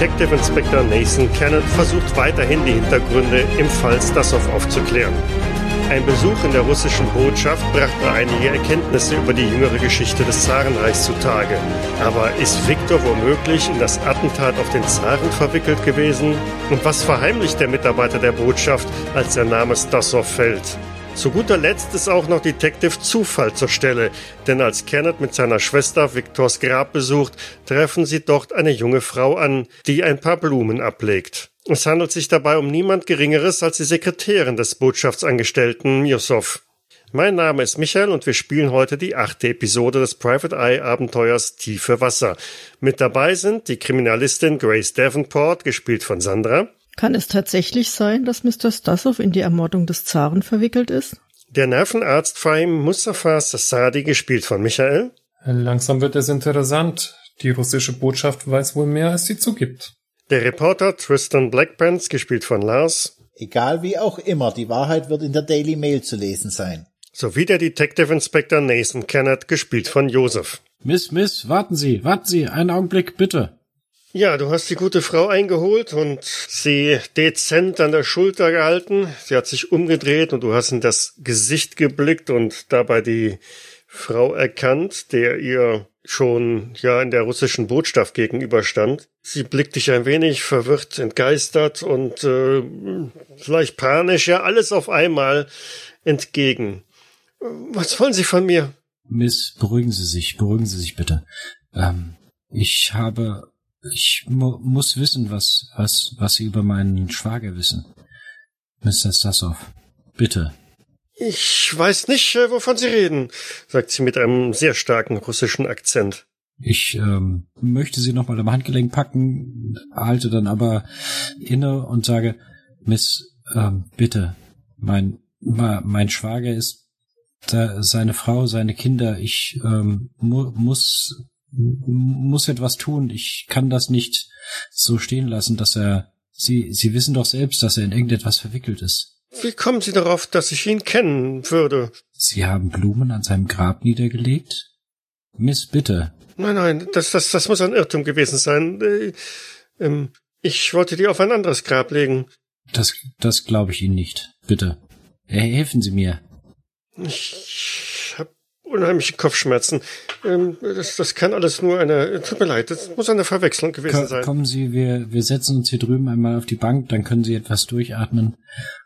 Detective Inspector Nathan Cannon versucht weiterhin die Hintergründe im Fall Stasov aufzuklären. Ein Besuch in der russischen Botschaft brachte einige Erkenntnisse über die jüngere Geschichte des Zarenreichs zutage. Aber ist Viktor womöglich in das Attentat auf den Zaren verwickelt gewesen? Und was verheimlicht der Mitarbeiter der Botschaft, als der Name Stasov fällt? Zu guter Letzt ist auch noch Detective Zufall zur Stelle, denn als Kenneth mit seiner Schwester Victors Grab besucht, treffen sie dort eine junge Frau an, die ein paar Blumen ablegt. Es handelt sich dabei um niemand Geringeres als die Sekretärin des Botschaftsangestellten Miosov. Mein Name ist Michael und wir spielen heute die achte Episode des Private Eye Abenteuers Tiefe Wasser. Mit dabei sind die Kriminalistin Grace Davenport, gespielt von Sandra, kann es tatsächlich sein, dass Mr. Stasov in die Ermordung des Zaren verwickelt ist? Der Nervenarzt Fahim Mustafa Sassadi, gespielt von Michael. Langsam wird es interessant. Die russische Botschaft weiß wohl mehr, als sie zugibt. Der Reporter Tristan Blackpants, gespielt von Lars. Egal wie auch immer, die Wahrheit wird in der Daily Mail zu lesen sein. Sowie der Detective Inspector Nathan Kennett, gespielt von Joseph. Miss, Miss, warten Sie, warten Sie, einen Augenblick, bitte. Ja, du hast die gute Frau eingeholt und sie dezent an der Schulter gehalten. Sie hat sich umgedreht und du hast in das Gesicht geblickt und dabei die Frau erkannt, der ihr schon ja in der russischen Botschaft gegenüberstand. Sie blickt dich ein wenig verwirrt, entgeistert und äh, vielleicht panisch, ja alles auf einmal entgegen. Was wollen Sie von mir? Miss, beruhigen Sie sich, beruhigen Sie sich bitte. Ähm, ich habe ich mu muss wissen, was, was, was Sie über meinen Schwager wissen. Mr. Stasov. Bitte. Ich weiß nicht, äh, wovon Sie reden, sagt sie mit einem sehr starken russischen Akzent. Ich ähm, möchte Sie nochmal am Handgelenk packen, halte dann aber inne und sage, Miss, ähm, bitte, mein, mein Schwager ist seine Frau, seine Kinder. Ich ähm, mu muss muss etwas tun. Ich kann das nicht so stehen lassen, dass er. Sie, Sie wissen doch selbst, dass er in irgendetwas verwickelt ist. Wie kommen Sie darauf, dass ich ihn kennen würde? Sie haben Blumen an seinem Grab niedergelegt? Miss, bitte. Nein, nein, das, das, das muss ein Irrtum gewesen sein. Äh, ähm, ich wollte die auf ein anderes Grab legen. Das, das glaube ich Ihnen nicht. Bitte. Helfen Sie mir. Ich unheimliche Kopfschmerzen. Ähm, das, das kann alles nur eine, tut mir leid, das muss eine Verwechslung gewesen sein. Kommen Sie, wir, wir setzen uns hier drüben einmal auf die Bank, dann können Sie etwas durchatmen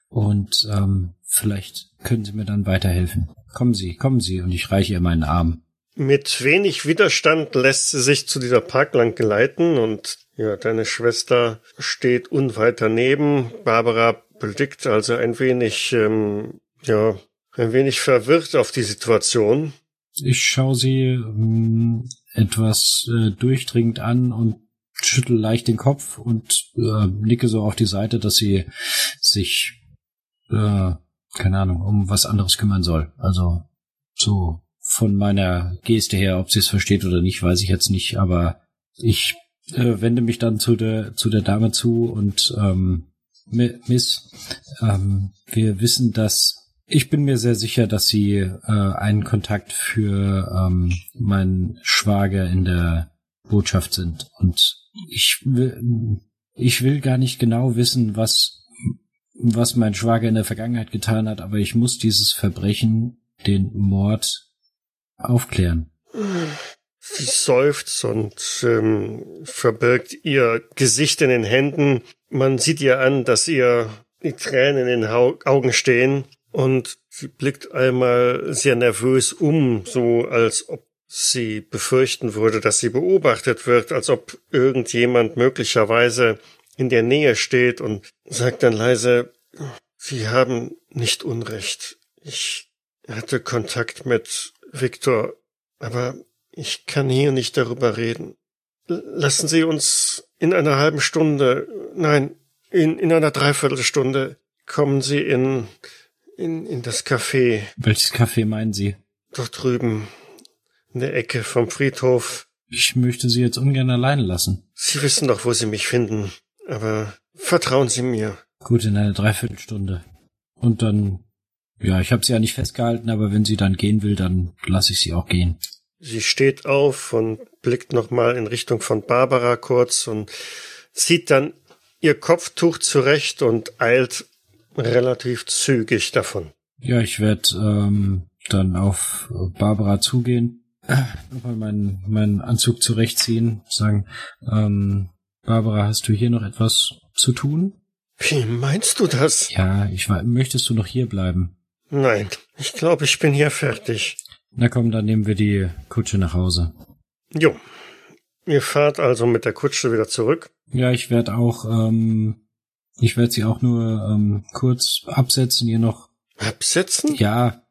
und ähm, vielleicht können Sie mir dann weiterhelfen. Kommen Sie, kommen Sie und ich reiche ihr meinen Arm. Mit wenig Widerstand lässt sie sich zu dieser Parkbank geleiten und ja, deine Schwester steht unweit daneben. Barbara blickt also ein wenig, ähm, ja, ein wenig verwirrt auf die Situation. Ich schaue sie ähm, etwas äh, durchdringend an und schüttel leicht den Kopf und äh, nicke so auf die Seite, dass sie sich, äh, keine Ahnung, um was anderes kümmern soll. Also so von meiner Geste her, ob sie es versteht oder nicht, weiß ich jetzt nicht, aber ich äh, wende mich dann zu der zu der Dame zu und ähm, Miss, ähm, wir wissen, dass ich bin mir sehr sicher, dass Sie äh, einen Kontakt für ähm, meinen Schwager in der Botschaft sind. Und ich will, ich will gar nicht genau wissen, was, was mein Schwager in der Vergangenheit getan hat, aber ich muss dieses Verbrechen, den Mord, aufklären. Sie seufzt und ähm, verbirgt ihr Gesicht in den Händen. Man sieht ihr an, dass ihr die Tränen in den Augen stehen und sie blickt einmal sehr nervös um, so als ob sie befürchten würde, dass sie beobachtet wird, als ob irgendjemand möglicherweise in der Nähe steht und sagt dann leise, Sie haben nicht Unrecht. Ich hatte Kontakt mit Viktor, aber ich kann hier nicht darüber reden. Lassen Sie uns in einer halben Stunde, nein, in, in einer Dreiviertelstunde kommen Sie in in, in das Café. Welches Café meinen Sie? Dort drüben. In der Ecke vom Friedhof. Ich möchte Sie jetzt ungern allein lassen. Sie wissen doch, wo Sie mich finden. Aber vertrauen Sie mir. Gut, in einer Dreiviertelstunde. Und dann, ja, ich habe sie ja nicht festgehalten, aber wenn sie dann gehen will, dann lasse ich sie auch gehen. Sie steht auf und blickt nochmal in Richtung von Barbara kurz und zieht dann ihr Kopftuch zurecht und eilt relativ zügig davon. Ja, ich werde ähm, dann auf Barbara zugehen, nochmal meinen, meinen Anzug zurechtziehen, sagen, ähm, Barbara, hast du hier noch etwas zu tun? Wie meinst du das? Ja, ich war, möchtest du noch hier bleiben? Nein, ich glaube, ich bin hier fertig. Na komm, dann nehmen wir die Kutsche nach Hause. Jo. Ihr fahrt also mit der Kutsche wieder zurück? Ja, ich werde auch, ähm, ich werde sie auch nur ähm, kurz absetzen, ihr noch. Absetzen? Ja.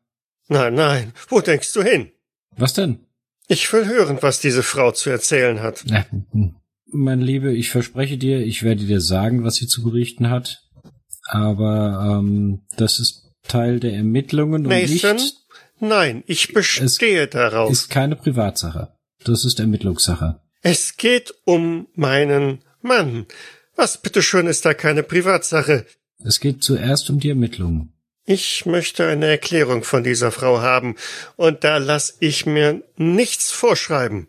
Nein, nein. Wo denkst du hin? Was denn? Ich will hören, was diese Frau zu erzählen hat. Na, hm. mein Liebe, ich verspreche dir, ich werde dir sagen, was sie zu berichten hat. Aber ähm, das ist Teil der Ermittlungen und Nathan? nicht Nein, ich bestehe darauf. ist keine Privatsache. Das ist Ermittlungssache. Es geht um meinen Mann. Was bitteschön ist da keine Privatsache? Es geht zuerst um die Ermittlungen. Ich möchte eine Erklärung von dieser Frau haben, und da lass ich mir nichts vorschreiben.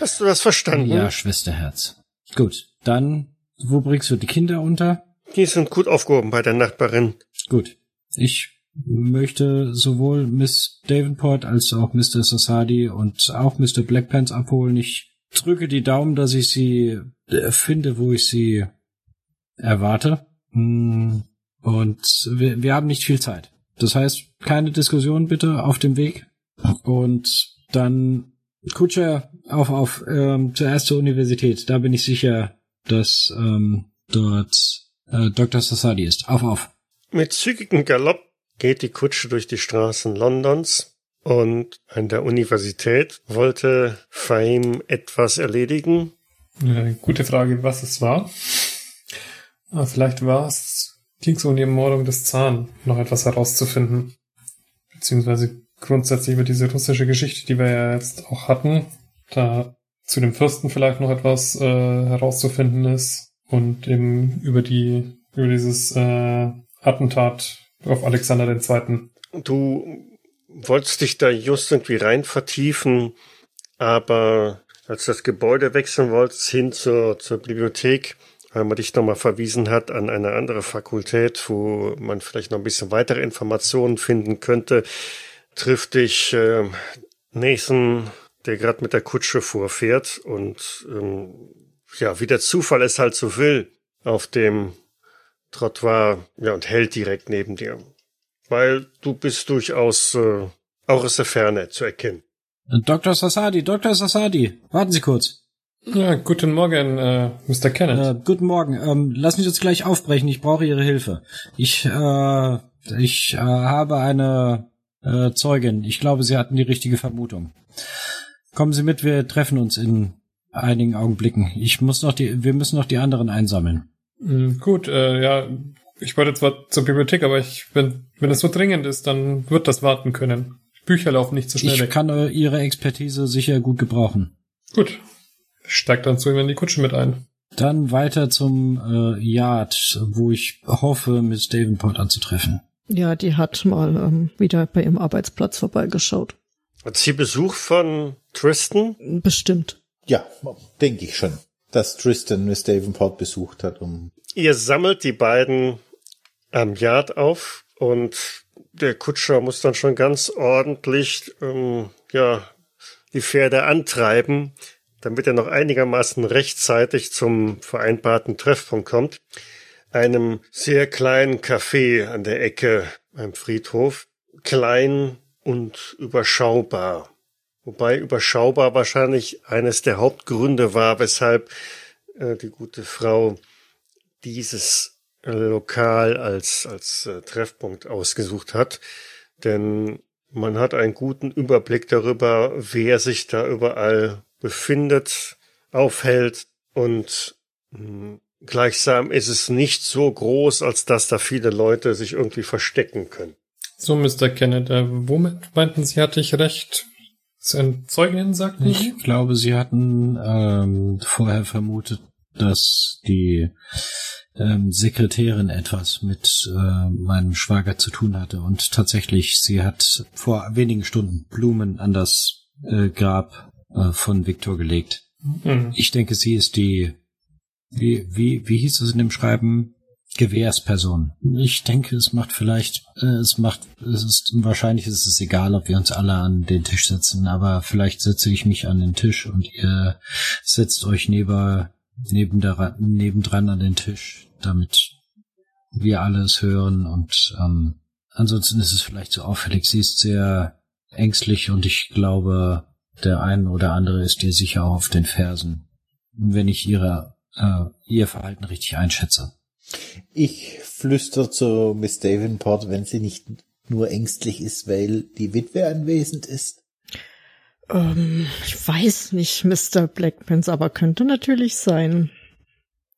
Hast du das verstanden? Ja, Schwesterherz. Gut, dann, wo bringst du die Kinder unter? Die sind gut aufgehoben bei der Nachbarin. Gut. Ich möchte sowohl Miss Davenport als auch Mr. Sassadi und auch Mr. Blackpants abholen. Ich drücke die Daumen, dass ich sie äh, finde, wo ich sie erwarte. Hm, Und wir, wir haben nicht viel Zeit. Das heißt, keine Diskussion bitte auf dem Weg. Und dann Kutscher auf, auf ähm, zuerst zur Universität. Da bin ich sicher, dass ähm, dort äh, Dr. Sassadi ist. Auf, auf. Mit zügigem Galopp geht die Kutsche durch die Straßen Londons und an der Universität wollte Fahim etwas erledigen. Äh, gute Frage, was es war. Ah, vielleicht war es, ging es um die Ermordung des Zahn, noch etwas herauszufinden. Beziehungsweise grundsätzlich über diese russische Geschichte, die wir ja jetzt auch hatten, da zu dem Fürsten vielleicht noch etwas äh, herauszufinden ist und eben über die über dieses äh, Attentat auf Alexander II. Du wolltest dich da just irgendwie rein vertiefen, aber als du das Gebäude wechseln wolltest hin zur, zur Bibliothek, weil man dich nochmal verwiesen hat an eine andere Fakultät, wo man vielleicht noch ein bisschen weitere Informationen finden könnte, trifft dich äh, Nathan, der gerade mit der Kutsche vorfährt und ähm, ja, wie der Zufall es halt so will, auf dem Trottoir, ja, und hält direkt neben dir. Weil du bist durchaus äh, auch aus der Ferne zu erkennen. Dr. Sassadi, Dr. Sassadi, warten Sie kurz. Ja, guten Morgen, äh, Mr. Kenneth. Äh, guten Morgen. Ähm, lassen Sie uns gleich aufbrechen. Ich brauche Ihre Hilfe. Ich, äh, ich äh, habe eine äh, Zeugin. Ich glaube, Sie hatten die richtige Vermutung. Kommen Sie mit, wir treffen uns in einigen Augenblicken. Ich muss noch die, wir müssen noch die anderen einsammeln. Mm, Gut, äh, ja, ich wollte zwar zur Bibliothek, aber ich, wenn, wenn es so dringend ist, dann wird das warten können. Bücher laufen nicht so schnell Ich weg. kann äh, Ihre Expertise sicher gut gebrauchen. Gut. Ich steig dann zu ihm in die Kutsche mit ein. Dann weiter zum äh, Yard, wo ich hoffe, Miss Davenport anzutreffen. Ja, die hat mal ähm, wieder bei ihrem Arbeitsplatz vorbeigeschaut. Hat sie Besuch von Tristan? Bestimmt. Ja, denke ich schon, dass Tristan Miss Davenport besucht hat, um Ihr sammelt die beiden am Yard auf und der Kutscher muss dann schon ganz ordentlich ähm, ja die Pferde antreiben, damit er noch einigermaßen rechtzeitig zum vereinbarten Treffpunkt kommt. Einem sehr kleinen Café an der Ecke beim Friedhof. Klein und überschaubar. Wobei überschaubar wahrscheinlich eines der Hauptgründe war, weshalb äh, die gute Frau dieses Lokal als, als äh, Treffpunkt ausgesucht hat. Denn man hat einen guten Überblick darüber, wer sich da überall befindet, aufhält und mh, gleichsam ist es nicht so groß, als dass da viele Leute sich irgendwie verstecken können. So, Mr. Kenneth, äh, womit meinten Sie, hatte ich recht? Zeugin, sagten Sie? Ich glaube, Sie hatten ähm, vorher vermutet, dass die ähm, Sekretärin etwas mit äh, meinem Schwager zu tun hatte. Und tatsächlich, sie hat vor wenigen Stunden Blumen an das äh, Grab äh, von Viktor gelegt. Mhm. Ich denke, sie ist die, wie, wie, wie hieß es in dem Schreiben? Gewährsperson. Ich denke, es macht vielleicht, äh, es macht, es ist, wahrscheinlich ist es egal, ob wir uns alle an den Tisch setzen, aber vielleicht setze ich mich an den Tisch und ihr setzt euch neben, neben der, nebendran an den Tisch, damit wir alles hören und ähm, ansonsten ist es vielleicht so auffällig. Sie ist sehr ängstlich und ich glaube, der ein oder andere ist ihr sicher auch auf den Fersen, wenn ich ihre, äh, ihr Verhalten richtig einschätze. Ich flüster zu Miss Davenport, wenn sie nicht nur ängstlich ist, weil die Witwe anwesend ist. Ähm, ich weiß nicht, Mr. Blackpants, aber könnte natürlich sein.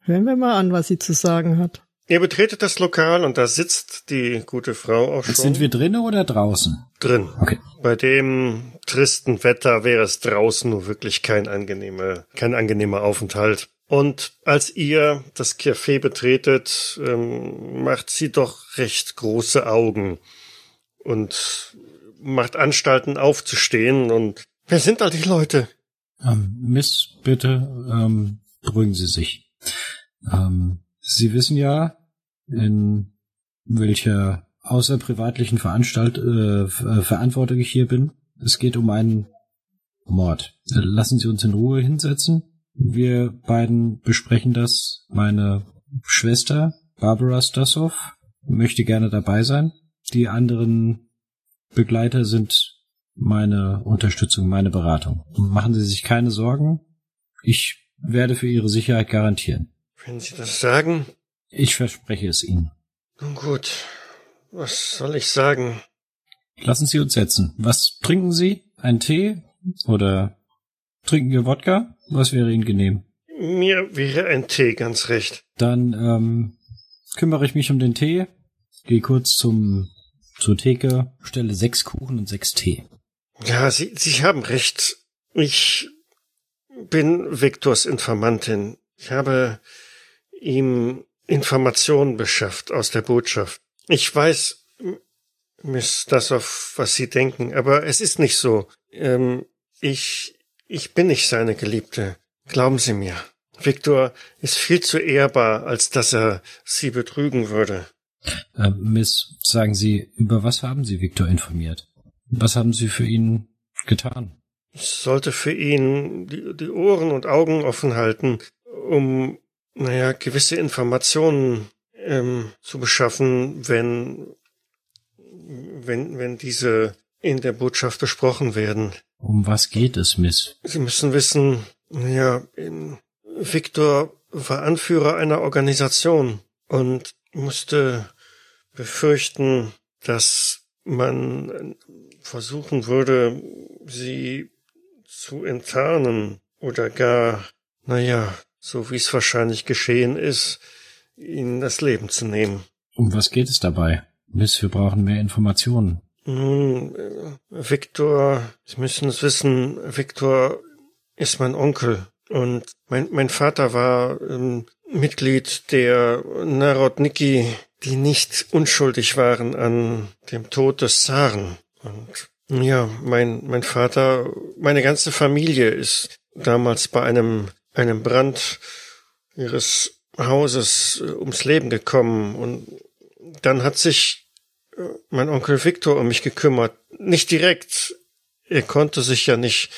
Hören wir mal an, was sie zu sagen hat. Ihr betretet das Lokal und da sitzt die gute Frau auch schon Sind wir drinnen oder draußen? drin. Okay. Bei dem tristen Wetter wäre es draußen nur wirklich kein angenehmer, kein angenehmer Aufenthalt. Und als ihr das Café betretet, ähm, macht sie doch recht große Augen und macht Anstalten aufzustehen und wer sind all die Leute? Ähm, Miss, bitte ähm, beruhigen Sie sich. Ähm, Sie wissen ja, in welcher außerprivatlichen Veranstalt äh, Ver- Verantwortung ich hier bin. Es geht um einen Mord. Äh, Lassen Sie uns in Ruhe hinsetzen. Wir beiden besprechen das. Meine Schwester, Barbara Stassow, möchte gerne dabei sein. Die anderen Begleiter sind meine Unterstützung, meine Beratung. Machen Sie sich keine Sorgen. Ich werde für Ihre Sicherheit garantieren. Wenn Sie das sagen, Ich verspreche es Ihnen. nun gut. Was soll ich sagen? Lassen Sie uns setzen. Was trinken Sie? Ein Tee? Oder trinken wir Wodka? Was wäre Ihnen genehm? Mir wäre ein Tee ganz recht. Dann ähm, kümmere ich mich um den Tee, gehe kurz zum zur Theke, stelle sechs Kuchen und sechs Tee. Ja, Sie, Sie haben recht. Ich bin Viktors Informantin. Ich habe ihm Informationen beschafft aus der Botschaft. Ich weiß, Miss Dassow, was Sie denken, aber es ist nicht so. Ähm, ich, ich bin nicht seine Geliebte. Glauben Sie mir. Viktor ist viel zu ehrbar, als dass er Sie betrügen würde. Äh, Miss, sagen Sie, über was haben Sie Viktor informiert? Was haben Sie für ihn getan? Ich sollte für ihn die, die Ohren und Augen offen halten, um, naja, gewisse Informationen ähm, zu beschaffen, wenn, wenn, wenn diese in der Botschaft besprochen werden. Um was geht es, Miss? Sie müssen wissen, naja, ähm, Viktor war Anführer einer Organisation und musste befürchten, dass man versuchen würde, sie zu enttarnen oder gar, naja, so wie es wahrscheinlich geschehen ist, ihnen das Leben zu nehmen. Um was geht es dabei? Miss, wir brauchen mehr Informationen. Nun, äh, Viktor, Sie müssen es wissen, Viktor ist mein Onkel und mein, mein Vater war ähm, Mitglied der Narodniki, die nicht unschuldig waren an dem Tod des Zaren. Und ja, mein, mein Vater, meine ganze Familie ist damals bei einem, einem Brand ihres Hauses äh, ums Leben gekommen und dann hat sich äh, mein Onkel Viktor um mich gekümmert. Nicht direkt. Er konnte sich ja nicht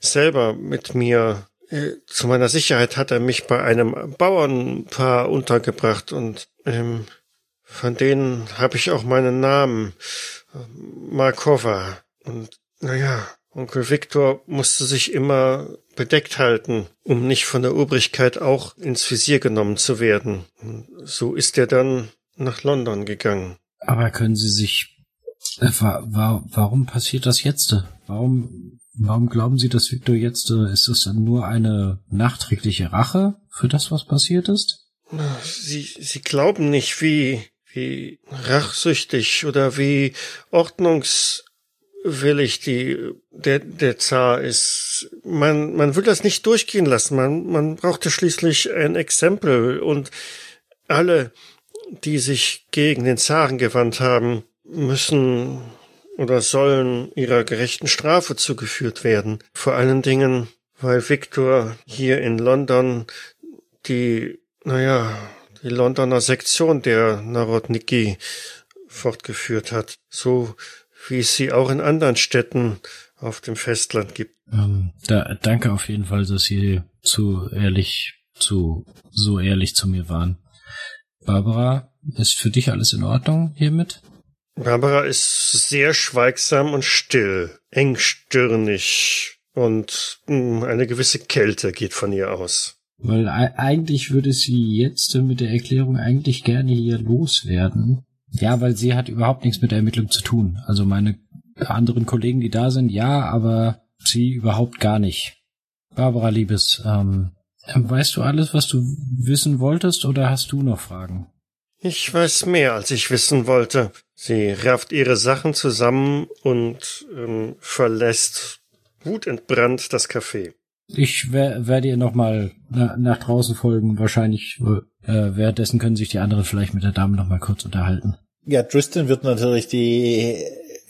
selber mit mir. äh, Zu meiner Sicherheit hat er mich bei einem Bauernpaar untergebracht und ähm, von denen habe ich auch meinen Namen, Markova. Und naja, Onkel Viktor musste sich immer bedeckt halten, um nicht von der Obrigkeit auch ins Visier genommen zu werden. Und so ist er dann nach London gegangen. Aber können Sie sich, äh, wa wa warum passiert das jetzt? Warum, warum glauben Sie, dass Victor jetzt, äh, ist das dann nur eine nachträgliche Rache für das, was passiert ist? Sie, Sie glauben nicht, wie, wie rachsüchtig oder wie ordnungswillig die, der, der Zar ist. Man, man will das nicht durchgehen lassen. Man, man brauchte schließlich ein Exempel und alle, die sich gegen den Zaren gewandt haben, müssen oder sollen ihrer gerechten Strafe zugeführt werden. Vor allen Dingen, weil Victor hier in London die, naja, die Londoner Sektion der Narodniki fortgeführt hat, so wie es sie auch in anderen Städten auf dem Festland gibt. Ähm, da, danke auf jeden Fall, dass Sie zu ehrlich, zu, so ehrlich zu mir waren. Barbara, ist für dich alles in Ordnung hiermit? Barbara ist sehr schweigsam und still, engstirnig und mh, hm, eine gewisse Kälte geht von ihr aus. Weil eigentlich würde sie jetzt mit der Erklärung eigentlich gerne hier loswerden. Ja, weil sie hat überhaupt nichts mit der Ermittlung zu tun. Also meine anderen Kollegen, die da sind, ja, aber sie überhaupt gar nicht. Barbara Liebes, ähm, weißt du alles, was du wissen wolltest, oder hast du noch Fragen? Ich weiß mehr, als ich wissen wollte. Sie rafft ihre Sachen zusammen und ähm, verlässt wutentbrannt das Café. Ich werde ihr nochmal na, nach draußen folgen. Wahrscheinlich äh, währenddessen können sich die anderen vielleicht mit der Dame nochmal kurz unterhalten. Ja, Tristan wird natürlich die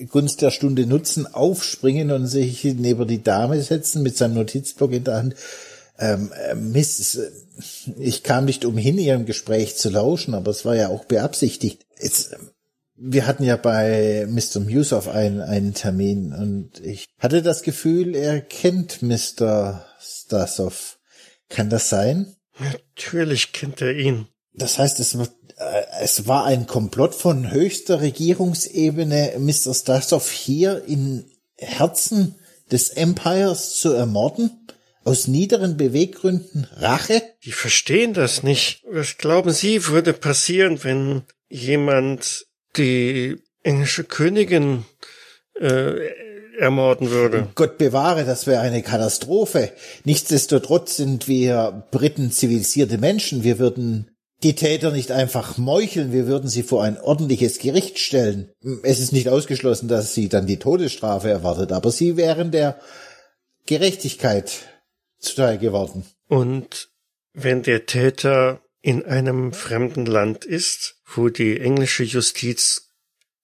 Gunst der Stunde nutzen, aufspringen und sich neben die Dame setzen mit seinem Notizblock in der Hand. Ähm, äh, Miss, ich kam nicht umhin, ihrem Gespräch zu lauschen, aber es war ja auch beabsichtigt. Jetzt, wir hatten ja bei Mr. Musoff einen, einen Termin und ich hatte das Gefühl, er kennt Mr. Stasov. Kann das sein? Natürlich kennt er ihn. Das heißt, es, äh, es war ein Komplott von höchster Regierungsebene, Mr. Stasov hier in Herzen des Empires zu ermorden? Aus niederen Beweggründen Rache? Die verstehen das nicht. Was glauben Sie, würde passieren, wenn jemand die englische Königin äh, ermorden würde? Gott bewahre, das wäre eine Katastrophe. Nichtsdestotrotz sind wir Briten zivilisierte Menschen. Wir würden die Täter nicht einfach meucheln, wir würden sie vor ein ordentliches Gericht stellen. Es ist nicht ausgeschlossen, dass sie dann die Todesstrafe erwartet, aber sie wären der Gerechtigkeit zuteil geworden. Und wenn der Täter in einem fremden Land ist, wo die englische Justiz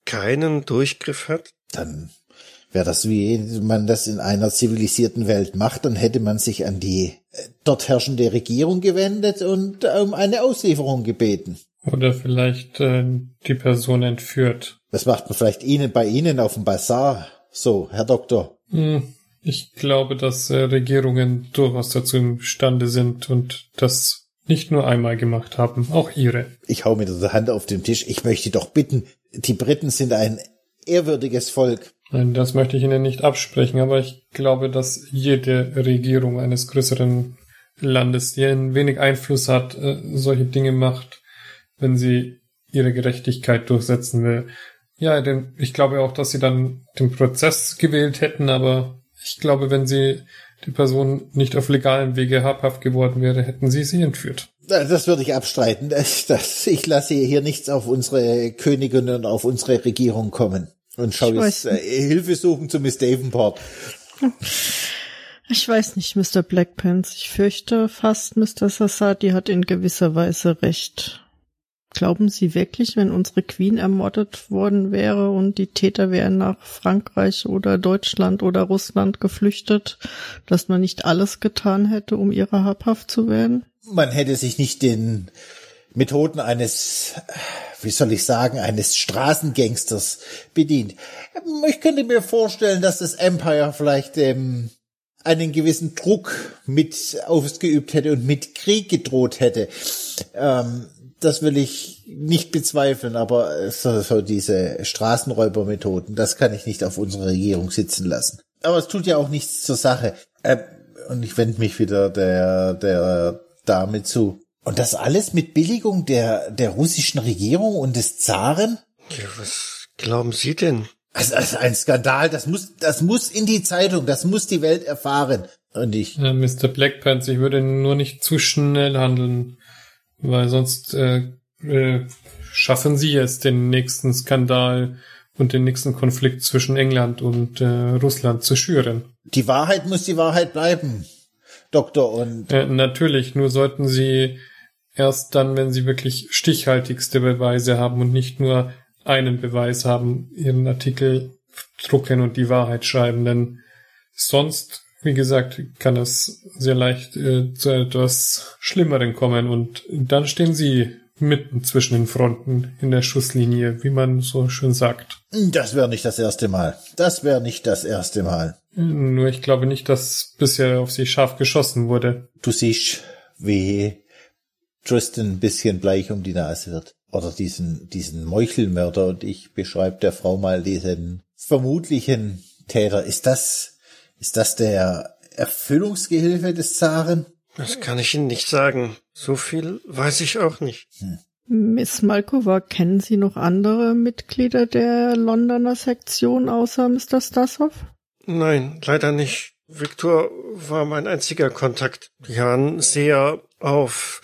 keinen Durchgriff hat? Dann wäre das, wie man das in einer zivilisierten Welt macht, dann hätte man sich an die äh, dort herrschende Regierung gewendet und um eine Auslieferung gebeten. Oder vielleicht äh, die Person entführt. Das macht man vielleicht Ihnen bei Ihnen auf dem Bazar. So, Herr Doktor. Hm, ich glaube, dass äh, Regierungen durchaus dazu imstande sind und das nicht nur einmal gemacht haben, auch ihre. Ich hau mit der Hand auf den Tisch. Ich möchte doch bitten, die Briten sind ein ehrwürdiges Volk. Nein, das möchte ich Ihnen nicht absprechen, aber ich glaube, dass jede Regierung eines größeren Landes, die ein wenig Einfluss hat, äh, solche Dinge macht, wenn sie ihre Gerechtigkeit durchsetzen will. Ja, denn ich glaube auch, dass sie dann den Prozess gewählt hätten, aber ich glaube, wenn sie die Person nicht auf legalem Wege habhaft geworden wäre, hätten sie sie entführt. Das würde ich abstreiten. Das, das, ich lasse hier nichts auf unsere Königin und auf unsere Regierung kommen. Und schau jetzt äh, Hilfe suchen zu Miss Davenport. Ich weiß nicht, Mr. Blackpants. Ich fürchte fast, Mr. Sassati hat in gewisser Weise recht. Glauben Sie wirklich, wenn unsere Queen ermordet worden wäre und die Täter wären nach Frankreich oder Deutschland oder Russland geflüchtet, dass man nicht alles getan hätte, um ihrer habhaft zu werden? Man hätte sich nicht den Methoden eines, wie soll ich sagen, eines Straßengangsters bedient. Ich könnte mir vorstellen, dass das Empire vielleicht ähm, einen gewissen Druck mit ausgeübt hätte und mit Krieg gedroht hätte. Ähm, das will ich nicht bezweifeln, aber so, so diese Straßenräubermethoden, das kann ich nicht auf unsere Regierung sitzen lassen. Aber es tut ja auch nichts zur Sache. Äh, und ich wende mich wieder der, der Dame zu. Und das alles mit Billigung der, der russischen Regierung und des Zaren? Ja, was glauben Sie denn? Also, also ein Skandal, das muss, das muss in die Zeitung, das muss die Welt erfahren. Und ich. Ja, Mr. Blackpants, ich würde nur nicht zu schnell handeln. Weil sonst äh, äh, schaffen sie es, den nächsten Skandal und den nächsten Konflikt zwischen England und äh, Russland zu schüren. Die Wahrheit muss die Wahrheit bleiben, Doktor. Und äh, natürlich, nur sollten sie erst dann, wenn sie wirklich stichhaltigste Beweise haben und nicht nur einen Beweis haben, ihren Artikel drucken und die Wahrheit schreiben, denn sonst, wie gesagt, kann es sehr leicht äh, zu etwas Schlimmeren kommen und dann stehen sie mitten zwischen den Fronten in der Schusslinie, wie man so schön sagt. Das wäre nicht das erste Mal. Das wäre nicht das erste Mal. Nur ich glaube nicht, dass bisher auf sie scharf geschossen wurde. Du siehst, wie Tristan ein bisschen bleich um die Nase wird. Oder diesen, diesen Meuchelmörder und ich beschreibe der Frau mal diesen vermutlichen Täter. Ist das, ist das der Erfüllungsgehilfe des Zaren? Das kann ich Ihnen nicht sagen. So viel weiß ich auch nicht. Hm. Miss Malkova, kennen Sie noch andere Mitglieder der Londoner Sektion außer Mr. Stasov? Nein, leider nicht. Viktor war mein einziger Kontakt. Die waren sehr auf,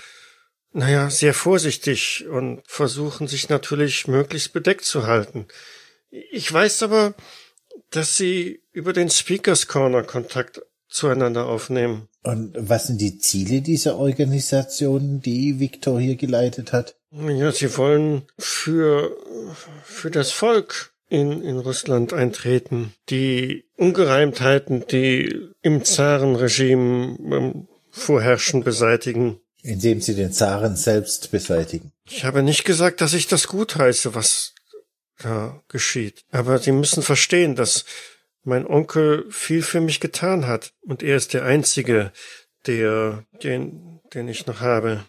naja, sehr vorsichtig und versuchen sich natürlich möglichst bedeckt zu halten. Ich weiß aber, dass sie über den Speakers Corner Kontakt zueinander aufnehmen. Und was sind die Ziele dieser Organisation, die Viktor hier geleitet hat? Ja, sie wollen für, für das Volk in, in Russland eintreten, die Ungereimtheiten, die im Zarenregime ähm, vorherrschen, beseitigen. Indem sie den Zaren selbst beseitigen. Ich habe nicht gesagt, dass ich das gut heiße, was da geschieht. Aber Sie müssen verstehen, dass mein Onkel viel für mich getan hat und er ist der einzige, der den, den ich noch habe,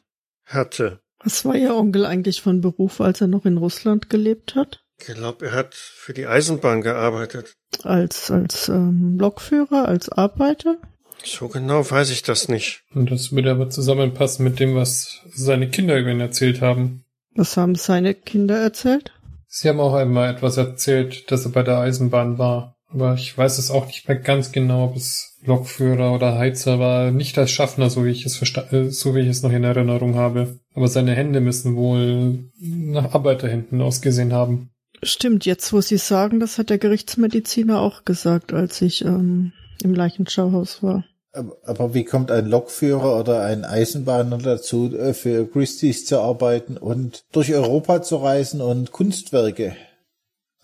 hatte. Was war Ihr Onkel eigentlich von Beruf, als er noch in Russland gelebt hat? Ich glaube, er hat für die Eisenbahn gearbeitet. Als als ähm, Lokführer, als Arbeiter? So genau weiß ich das nicht. Und das würde aber zusammenpassen mit dem, was seine Kinder über ihn erzählt haben. Was haben seine Kinder erzählt? Sie haben auch einmal etwas erzählt, dass er bei der Eisenbahn war. Aber ich weiß es auch nicht mehr ganz genau, ob es Lokführer oder Heizer war. Nicht als Schaffner, so wie ich es äh, so wie ich es noch in Erinnerung habe. Aber seine Hände müssen wohl nach Arbeiterhänden ausgesehen haben. Stimmt, jetzt wo Sie sagen, das hat der Gerichtsmediziner auch gesagt, als ich ähm, im Leichenschauhaus war. Aber wie kommt ein Lokführer oder ein Eisenbahner dazu, äh, für Christie's zu arbeiten und durch Europa zu reisen und Kunstwerke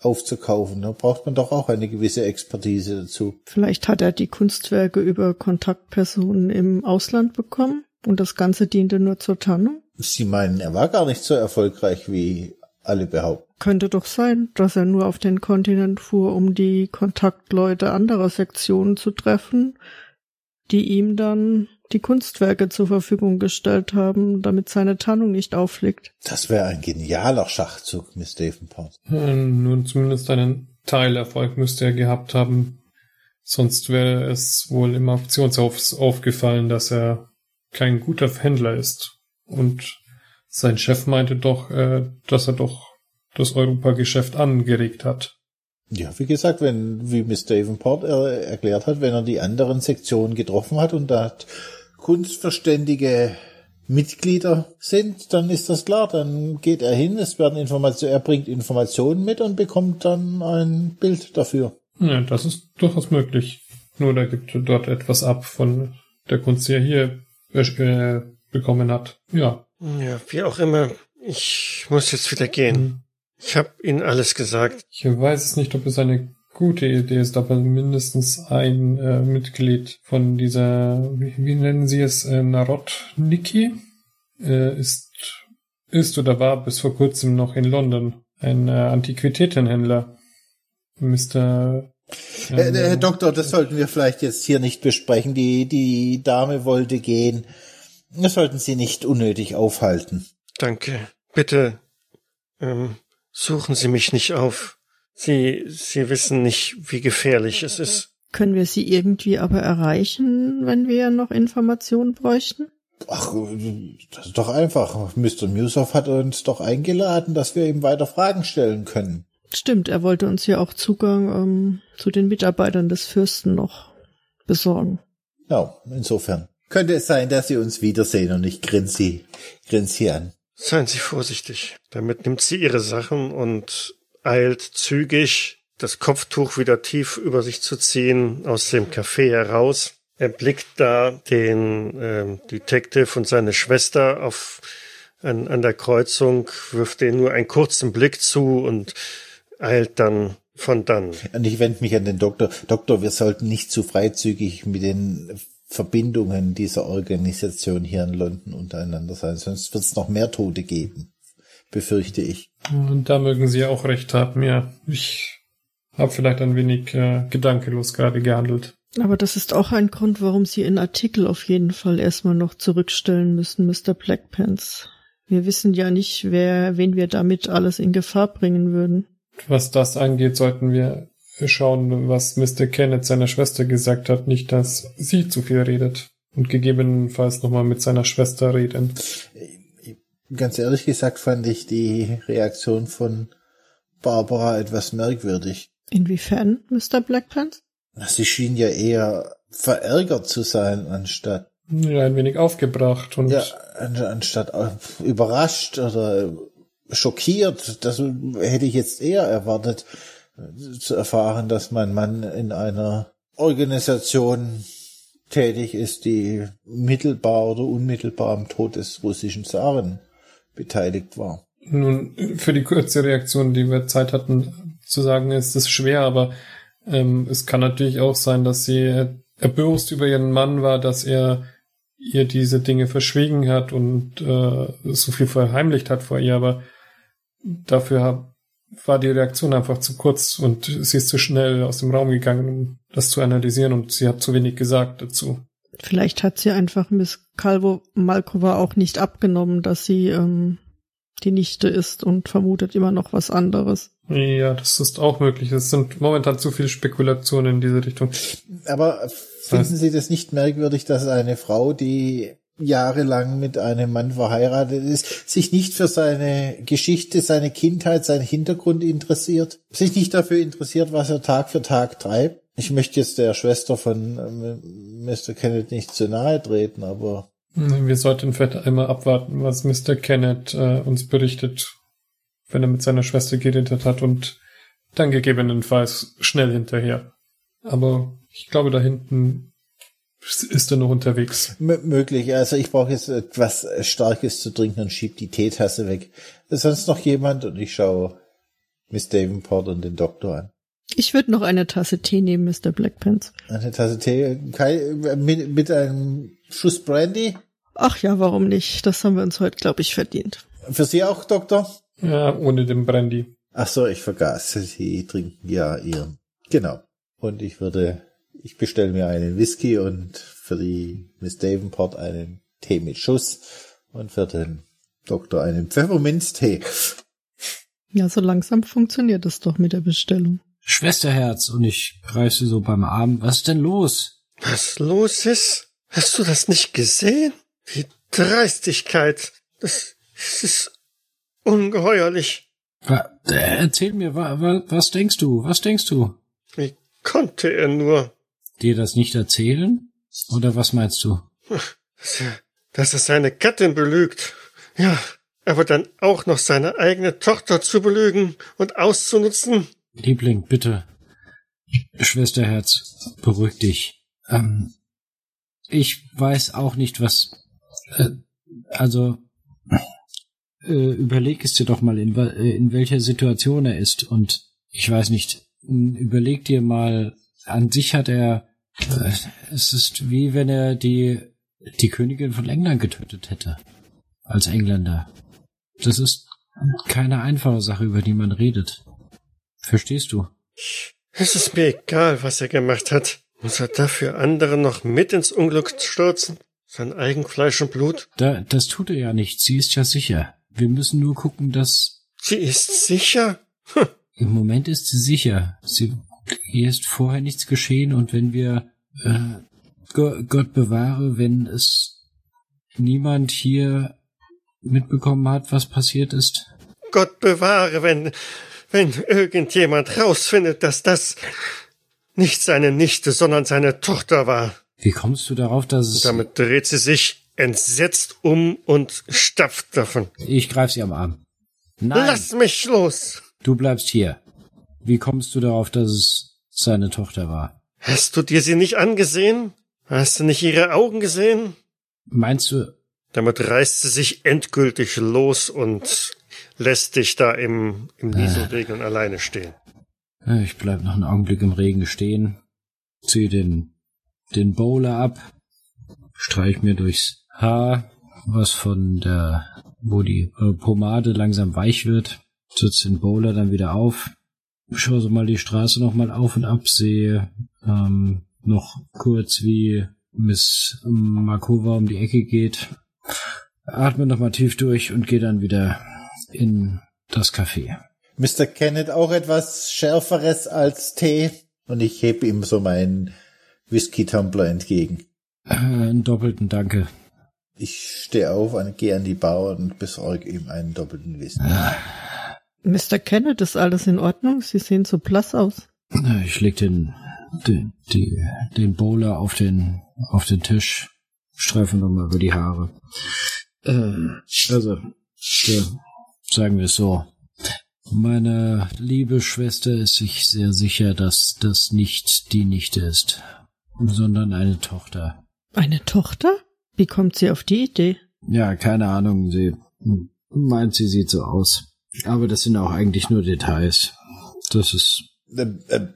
aufzukaufen. Da braucht man doch auch eine gewisse Expertise dazu. Vielleicht hat er die Kunstwerke über Kontaktpersonen im Ausland bekommen und das Ganze diente nur zur Tarnung? Sie meinen, er war gar nicht so erfolgreich, wie alle behaupten. Könnte doch sein, dass er nur auf den Kontinent fuhr, um die Kontaktleute anderer Sektionen zu treffen, die ihm dann die Kunstwerke zur Verfügung gestellt haben, damit seine Tarnung nicht auffliegt. Das wäre ein genialer Schachzug, Miss Davenport. Hm, nun zumindest einen Teilerfolg müsste er gehabt haben. Sonst wäre es wohl im Auktionshaus aufgefallen, dass er kein guter Händler ist. Und sein Chef meinte doch, äh, dass er doch das Europageschäft angeregt hat. Ja, wie gesagt, wenn, wie Miss Davenport er, erklärt hat, wenn er die anderen Sektionen getroffen hat und da kunstverständige Mitglieder sind, dann ist das klar, dann geht er hin, es werden Informationen, er bringt Informationen mit und bekommt dann ein Bild dafür. Ja, das ist durchaus möglich. Nur da gibt dort etwas ab von der Kunst, die er hier äh, bekommen hat. Ja. Ja, wie auch immer. Ich muss jetzt wieder gehen. Ich habe Ihnen alles gesagt. Ich weiß es nicht, ob es eine gute Idee ist, aber mindestens ein äh, Mitglied von dieser, wie, wie nennen Sie es, äh, Narodniki, äh, ist, ist oder war bis vor kurzem noch in London ein äh, Antiquitätenhändler. Mr. Ähm, Herr, Herr Doktor, das sollten wir vielleicht jetzt hier nicht besprechen. Die, die Dame wollte gehen. Das sollten Sie nicht unnötig aufhalten. Danke. Bitte, ähm, suchen Sie mich nicht auf. Sie, Sie wissen nicht, wie gefährlich es ist. Können wir Sie irgendwie aber erreichen, wenn wir noch Informationen bräuchten? Ach, das ist doch einfach. Mr. Musoff hat uns doch eingeladen, dass wir ihm weiter Fragen stellen können. Stimmt, er wollte uns ja auch Zugang ähm, zu den Mitarbeitern des Fürsten noch besorgen. Ja, insofern. Könnte es sein, dass Sie uns wiedersehen und ich grinse Sie, grinse Sie an. Seien Sie vorsichtig. Damit nimmt sie ihre Sachen und eilt zügig, das Kopftuch wieder tief über sich zu ziehen, aus dem Café heraus. Er blickt da den äh, Detective und seine Schwester auf an, an der Kreuzung, wirft denen nur einen kurzen Blick zu und eilt dann von dann. Und ich wende mich an den Doktor. Doktor, wir sollten nicht zu freizügig mit den Verbindungen dieser Organisation hier in London untereinander sein, sonst wird es noch mehr Tote geben, befürchte ich. Und da mögen Sie auch recht haben, ja. Ich habe vielleicht ein wenig äh, gedankenlos gerade gehandelt. Aber das ist auch ein Grund, warum Sie Ihren Artikel auf jeden Fall erstmal noch zurückstellen müssen, Mr. Blackpants. Wir wissen ja nicht, wer, wen wir damit alles in Gefahr bringen würden. Was das angeht, sollten wir schauen, was Mr. Kenneth seiner Schwester gesagt hat, nicht, dass sie zu viel redet. Und gegebenenfalls nochmal mit seiner Schwester reden. Ganz ehrlich gesagt fand ich die Reaktion von Barbara etwas merkwürdig. Inwiefern, Mr. Blackpants? Sie schien ja eher verärgert zu sein, anstatt Ja, ein wenig aufgebracht und ja, an- anstatt äh, überrascht oder schockiert. Das hätte ich jetzt eher erwartet, zu erfahren, dass mein Mann in einer Organisation tätig ist, die mittelbar oder unmittelbar am Tod des russischen Zaren beteiligt war. Nun, für die kurze Reaktion, die wir Zeit hatten zu sagen, ist es schwer, aber ähm, es kann natürlich auch sein, dass sie erbürst über ihren Mann war, dass er ihr diese Dinge verschwiegen hat und äh, so viel verheimlicht hat vor ihr, aber dafür war die Reaktion einfach zu kurz und sie ist zu schnell aus dem Raum gegangen, um das zu analysieren und sie hat zu wenig gesagt dazu. Vielleicht hat sie einfach Miss Calvo Malkova auch nicht abgenommen, dass sie ähm, die Nichte ist und vermutet immer noch was anderes. Ja, das ist auch möglich. Es sind momentan zu viele Spekulationen in diese Richtung. Aber finden Sie das nicht merkwürdig, dass eine Frau, die jahrelang mit einem Mann verheiratet ist, sich nicht für seine Geschichte, seine Kindheit, seinen Hintergrund interessiert, sich nicht dafür interessiert, was er Tag für Tag treibt? Ich möchte jetzt der Schwester von ähm, Mr. Kenneth nicht zu nahe treten, aber Wir sollten vielleicht einmal abwarten, was Mr. Kenneth äh, uns berichtet, wenn er mit seiner Schwester geredet hat und dann gegebenenfalls schnell hinterher. Aber ich glaube, da hinten ist er noch unterwegs. m- möglich. Also ich brauche jetzt etwas Starkes zu trinken und schieb die Teetasse weg. Ist sonst noch jemand? Und ich schaue Miss Davenport und den Doktor an. Ich würde noch eine Tasse Tee nehmen, Mr. Blackpants. Eine Tasse Tee, Kai, mit, mit einem Schuss Brandy. Ach ja, warum nicht? Das haben wir uns heute, glaube ich, verdient. Für Sie auch, Doktor? Ja, ohne den Brandy. Ach so, ich vergaß. Sie trinken ja Ihren. Genau. Und ich würde, ich bestelle mir einen Whisky und für die Miss Davenport einen Tee mit Schuss und für den Doktor einen Pfefferminztee. Ja, so langsam funktioniert es doch mit der Bestellung. Schwesterherz, und ich greife sie so beim Arm. Was ist denn los? Was los ist? Hast du das nicht gesehen? Die Dreistigkeit. Das, das ist ungeheuerlich. Wa- äh, Erzähl mir, wa, wa, was denkst du? Was denkst du? Wie konnte er nur? Dir das nicht erzählen? Oder was meinst du? Dass er, seine Gattin belügt. Ja, aber dann auch noch seine eigene Tochter zu belügen und auszunutzen. Liebling, bitte. Schwesterherz, beruhig dich. Ähm, ich weiß auch nicht, was. Äh, also äh, überleg es dir doch mal, in, äh, in welcher Situation er ist. Und ich weiß nicht, m, überleg dir mal, an sich hat er. Es ist wie wenn er die, die Königin von England getötet hätte. Als Engländer. Das ist keine einfache Sache, über die man redet. Verstehst du? Es ist mir egal, was er gemacht hat. Muss er dafür andere noch mit ins Unglück stürzen? Sein eigen Fleisch und Blut? Da, das tut er ja nicht. Sie ist ja sicher. Wir müssen nur gucken, dass Sie ist sicher? im Moment ist sie sicher. Sie, ihr ist vorher nichts geschehen und wenn wir äh, Go- Gott bewahre, wenn es niemand hier mitbekommen hat, was passiert ist. Gott bewahre, wenn, wenn irgendjemand rausfindet, dass das nicht seine Nichte, sondern seine Tochter war. Wie kommst du darauf, dass es... Damit dreht sie sich entsetzt um und stapft davon. Ich greif sie am Arm. Nein, Lass mich los! du bleibst hier. Wie kommst du darauf, dass es seine Tochter war? Hast du dir sie nicht angesehen? Hast du nicht ihre Augen gesehen? Meinst du, Damit reißt sie sich endgültig los und lässt dich da im, im Nieselregen alleine stehen. Ich bleib noch einen Augenblick im Regen stehen, zieh den, den Bowler ab, streich mir durchs Haar, was von der, wo die äh, Pomade langsam weich wird, setz den Bowler dann wieder auf, schaue so mal die Straße noch mal auf und ab, sehe ähm, noch kurz, wie Miss Markova um die Ecke geht, atme noch mal tief durch und gehe dann wieder in das Café. Mr. Kenneth auch etwas Schärferes als Tee? Und ich hebe ihm so meinen Whisky-Tumbler entgegen. Äh, einen doppelten Danke. Ich stehe auf und gehe an die Bar und besorge ihm einen doppelten Whisky. Mr. Kenneth, ist alles in Ordnung? Sie sehen so blass aus. Ich leg den, den, die, den Bowler auf den, auf den Tisch, streife nochmal über die Haare. Äh, also, ja, sagen wir es so. Meine liebe Schwester ist sich sehr sicher, dass das nicht die Nichte ist, sondern eine Tochter. Eine Tochter? Wie kommt sie auf die Idee? Ja, keine Ahnung, sie meint, sie sieht so aus. Aber das sind auch eigentlich nur Details. Das ist, Äh, äh,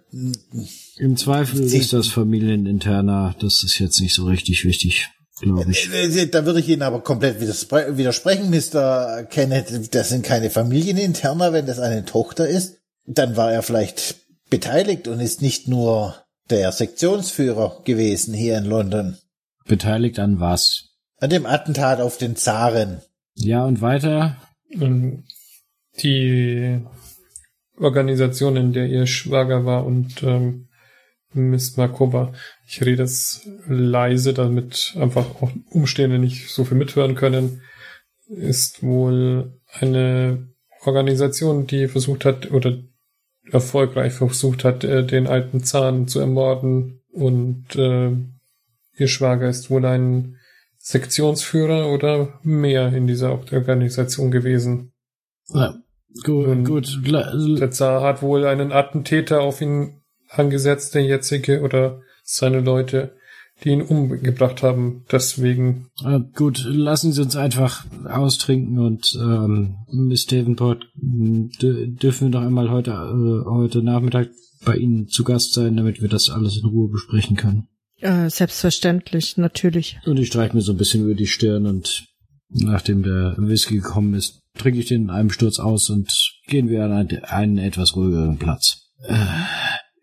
im Zweifel Sie- ist das Familieninterner, das ist jetzt nicht so richtig wichtig, glaube ich. äh, Da würde ich Ihnen aber komplett widerspre widersprechen, Mr. Kenneth. Das sind keine Familieninterner, wenn das eine Tochter ist. Dann war er vielleicht beteiligt und ist nicht nur der Sektionsführer gewesen hier in London. Beteiligt an was? An dem Attentat auf den Zaren. Ja, und weiter? Ähm, die Organisation, in der ihr Schwager war und ähm, Miss Markova. Ich rede es leise, damit einfach auch Umstehende nicht so viel mithören können. Ist wohl eine Organisation, die versucht hat oder erfolgreich versucht hat, äh, den alten Zahn zu ermorden. Und äh, ihr Schwager ist wohl ein Sektionsführer oder mehr in dieser Organisation gewesen. Ja, gut, Ähm, gut. Der Zar hat wohl einen Attentäter auf ihn angesetzt, der jetzige, oder seine Leute, die ihn umgebracht haben. Deswegen, äh, gut, lassen Sie uns einfach austrinken und ähm, Miss Davenport, dürfen wir doch einmal heute, äh, heute Nachmittag bei Ihnen zu Gast sein, damit wir das alles in Ruhe besprechen können. Äh, selbstverständlich, natürlich. Und ich streiche mir so ein bisschen über die Stirn und nachdem der Whisky gekommen ist, trinke ich den in einem Sturz aus und gehen wir an einen, einen etwas ruhigeren Platz.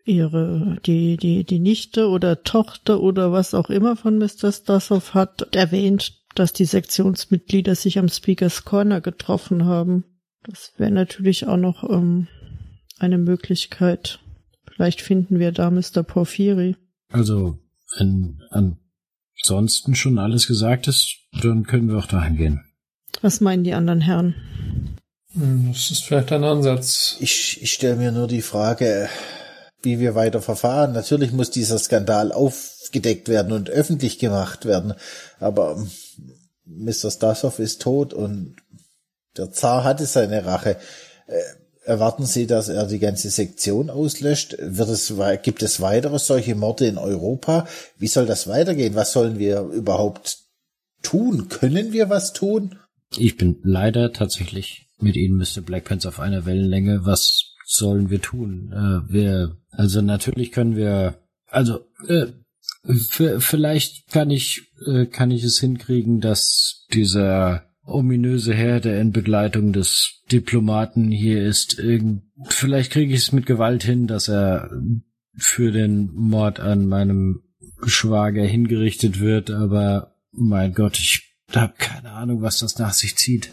Ihre, die, die, die Nichte oder Tochter oder was auch immer von Mr. Stassow hat erwähnt, dass die Sektionsmitglieder sich am Speakers Corner getroffen haben. Das wäre natürlich auch noch ähm, eine Möglichkeit. Vielleicht finden wir da Mr. Porphyri. Also, wenn ansonsten schon alles gesagt ist, dann können wir auch dahin gehen. Was meinen die anderen Herren? hm, das ist vielleicht ein Ansatz. Ich, ich stelle mir nur die Frage, wie wir weiter verfahren. Natürlich muss dieser Skandal aufgedeckt werden und öffentlich gemacht werden. Aber Mr. Stasov ist tot und der Zar hatte seine Rache. Äh, erwarten Sie, dass er die ganze Sektion auslöscht? Wird es, gibt es weitere solche Morde in Europa? Wie soll das weitergehen? Was sollen wir überhaupt tun? Können wir was tun? Ich bin leider tatsächlich mit Ihnen, Mr. Blackpants, auf einer Wellenlänge. Was sollen wir tun? Äh, wir, also natürlich können wir, also äh, vielleicht kann ich, äh, kann ich es hinkriegen, dass dieser ominöse Herr, der in Begleitung des Diplomaten hier ist, irgend, vielleicht kriege ich es mit Gewalt hin, dass er für den Mord an meinem Schwager hingerichtet wird, aber mein Gott, ich habe keine Ahnung, was das nach sich zieht.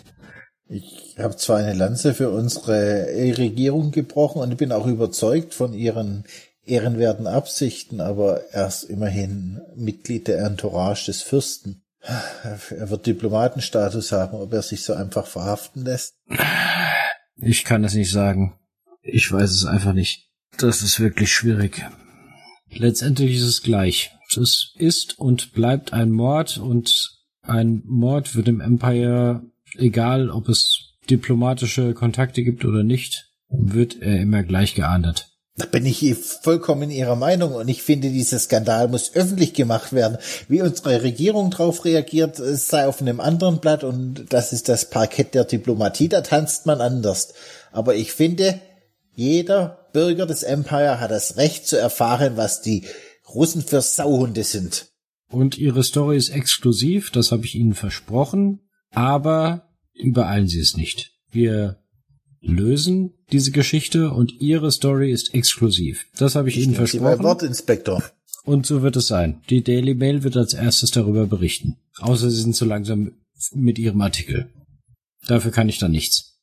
Ich habe zwar eine Lanze für unsere Regierung gebrochen und bin auch überzeugt von ihren ehrenwerten Absichten, aber er ist immerhin Mitglied der Entourage des Fürsten. Er wird Diplomatenstatus haben, ob er sich so einfach verhaften lässt. Ich kann es nicht sagen. Ich weiß es einfach nicht. Das ist wirklich schwierig. Letztendlich ist es gleich. Es ist und bleibt ein Mord und ein Mord wird im Empire, egal ob es diplomatische Kontakte gibt oder nicht, wird er immer gleich geahndet. Da bin ich vollkommen Ihrer Meinung und ich finde, dieser Skandal muss öffentlich gemacht werden. Wie unsere Regierung darauf reagiert, sei auf einem anderen Blatt und das ist das Parkett der Diplomatie, da tanzt man anders. Aber ich finde, jeder Bürger des Empire hat das Recht zu erfahren, was die Russen für Sauhunde sind. Und ihre Story ist exklusiv, das habe ich Ihnen versprochen, aber übereilen Sie es nicht. Wir lösen diese Geschichte und Ihre Story ist exklusiv. Das habe ich, ich Ihnen versprochen. Sie Wort, Inspektor. Und so wird es sein. Die Daily Mail wird als erstes darüber berichten. Außer Sie sind zu langsam mit Ihrem Artikel. Dafür kann ich dann nichts.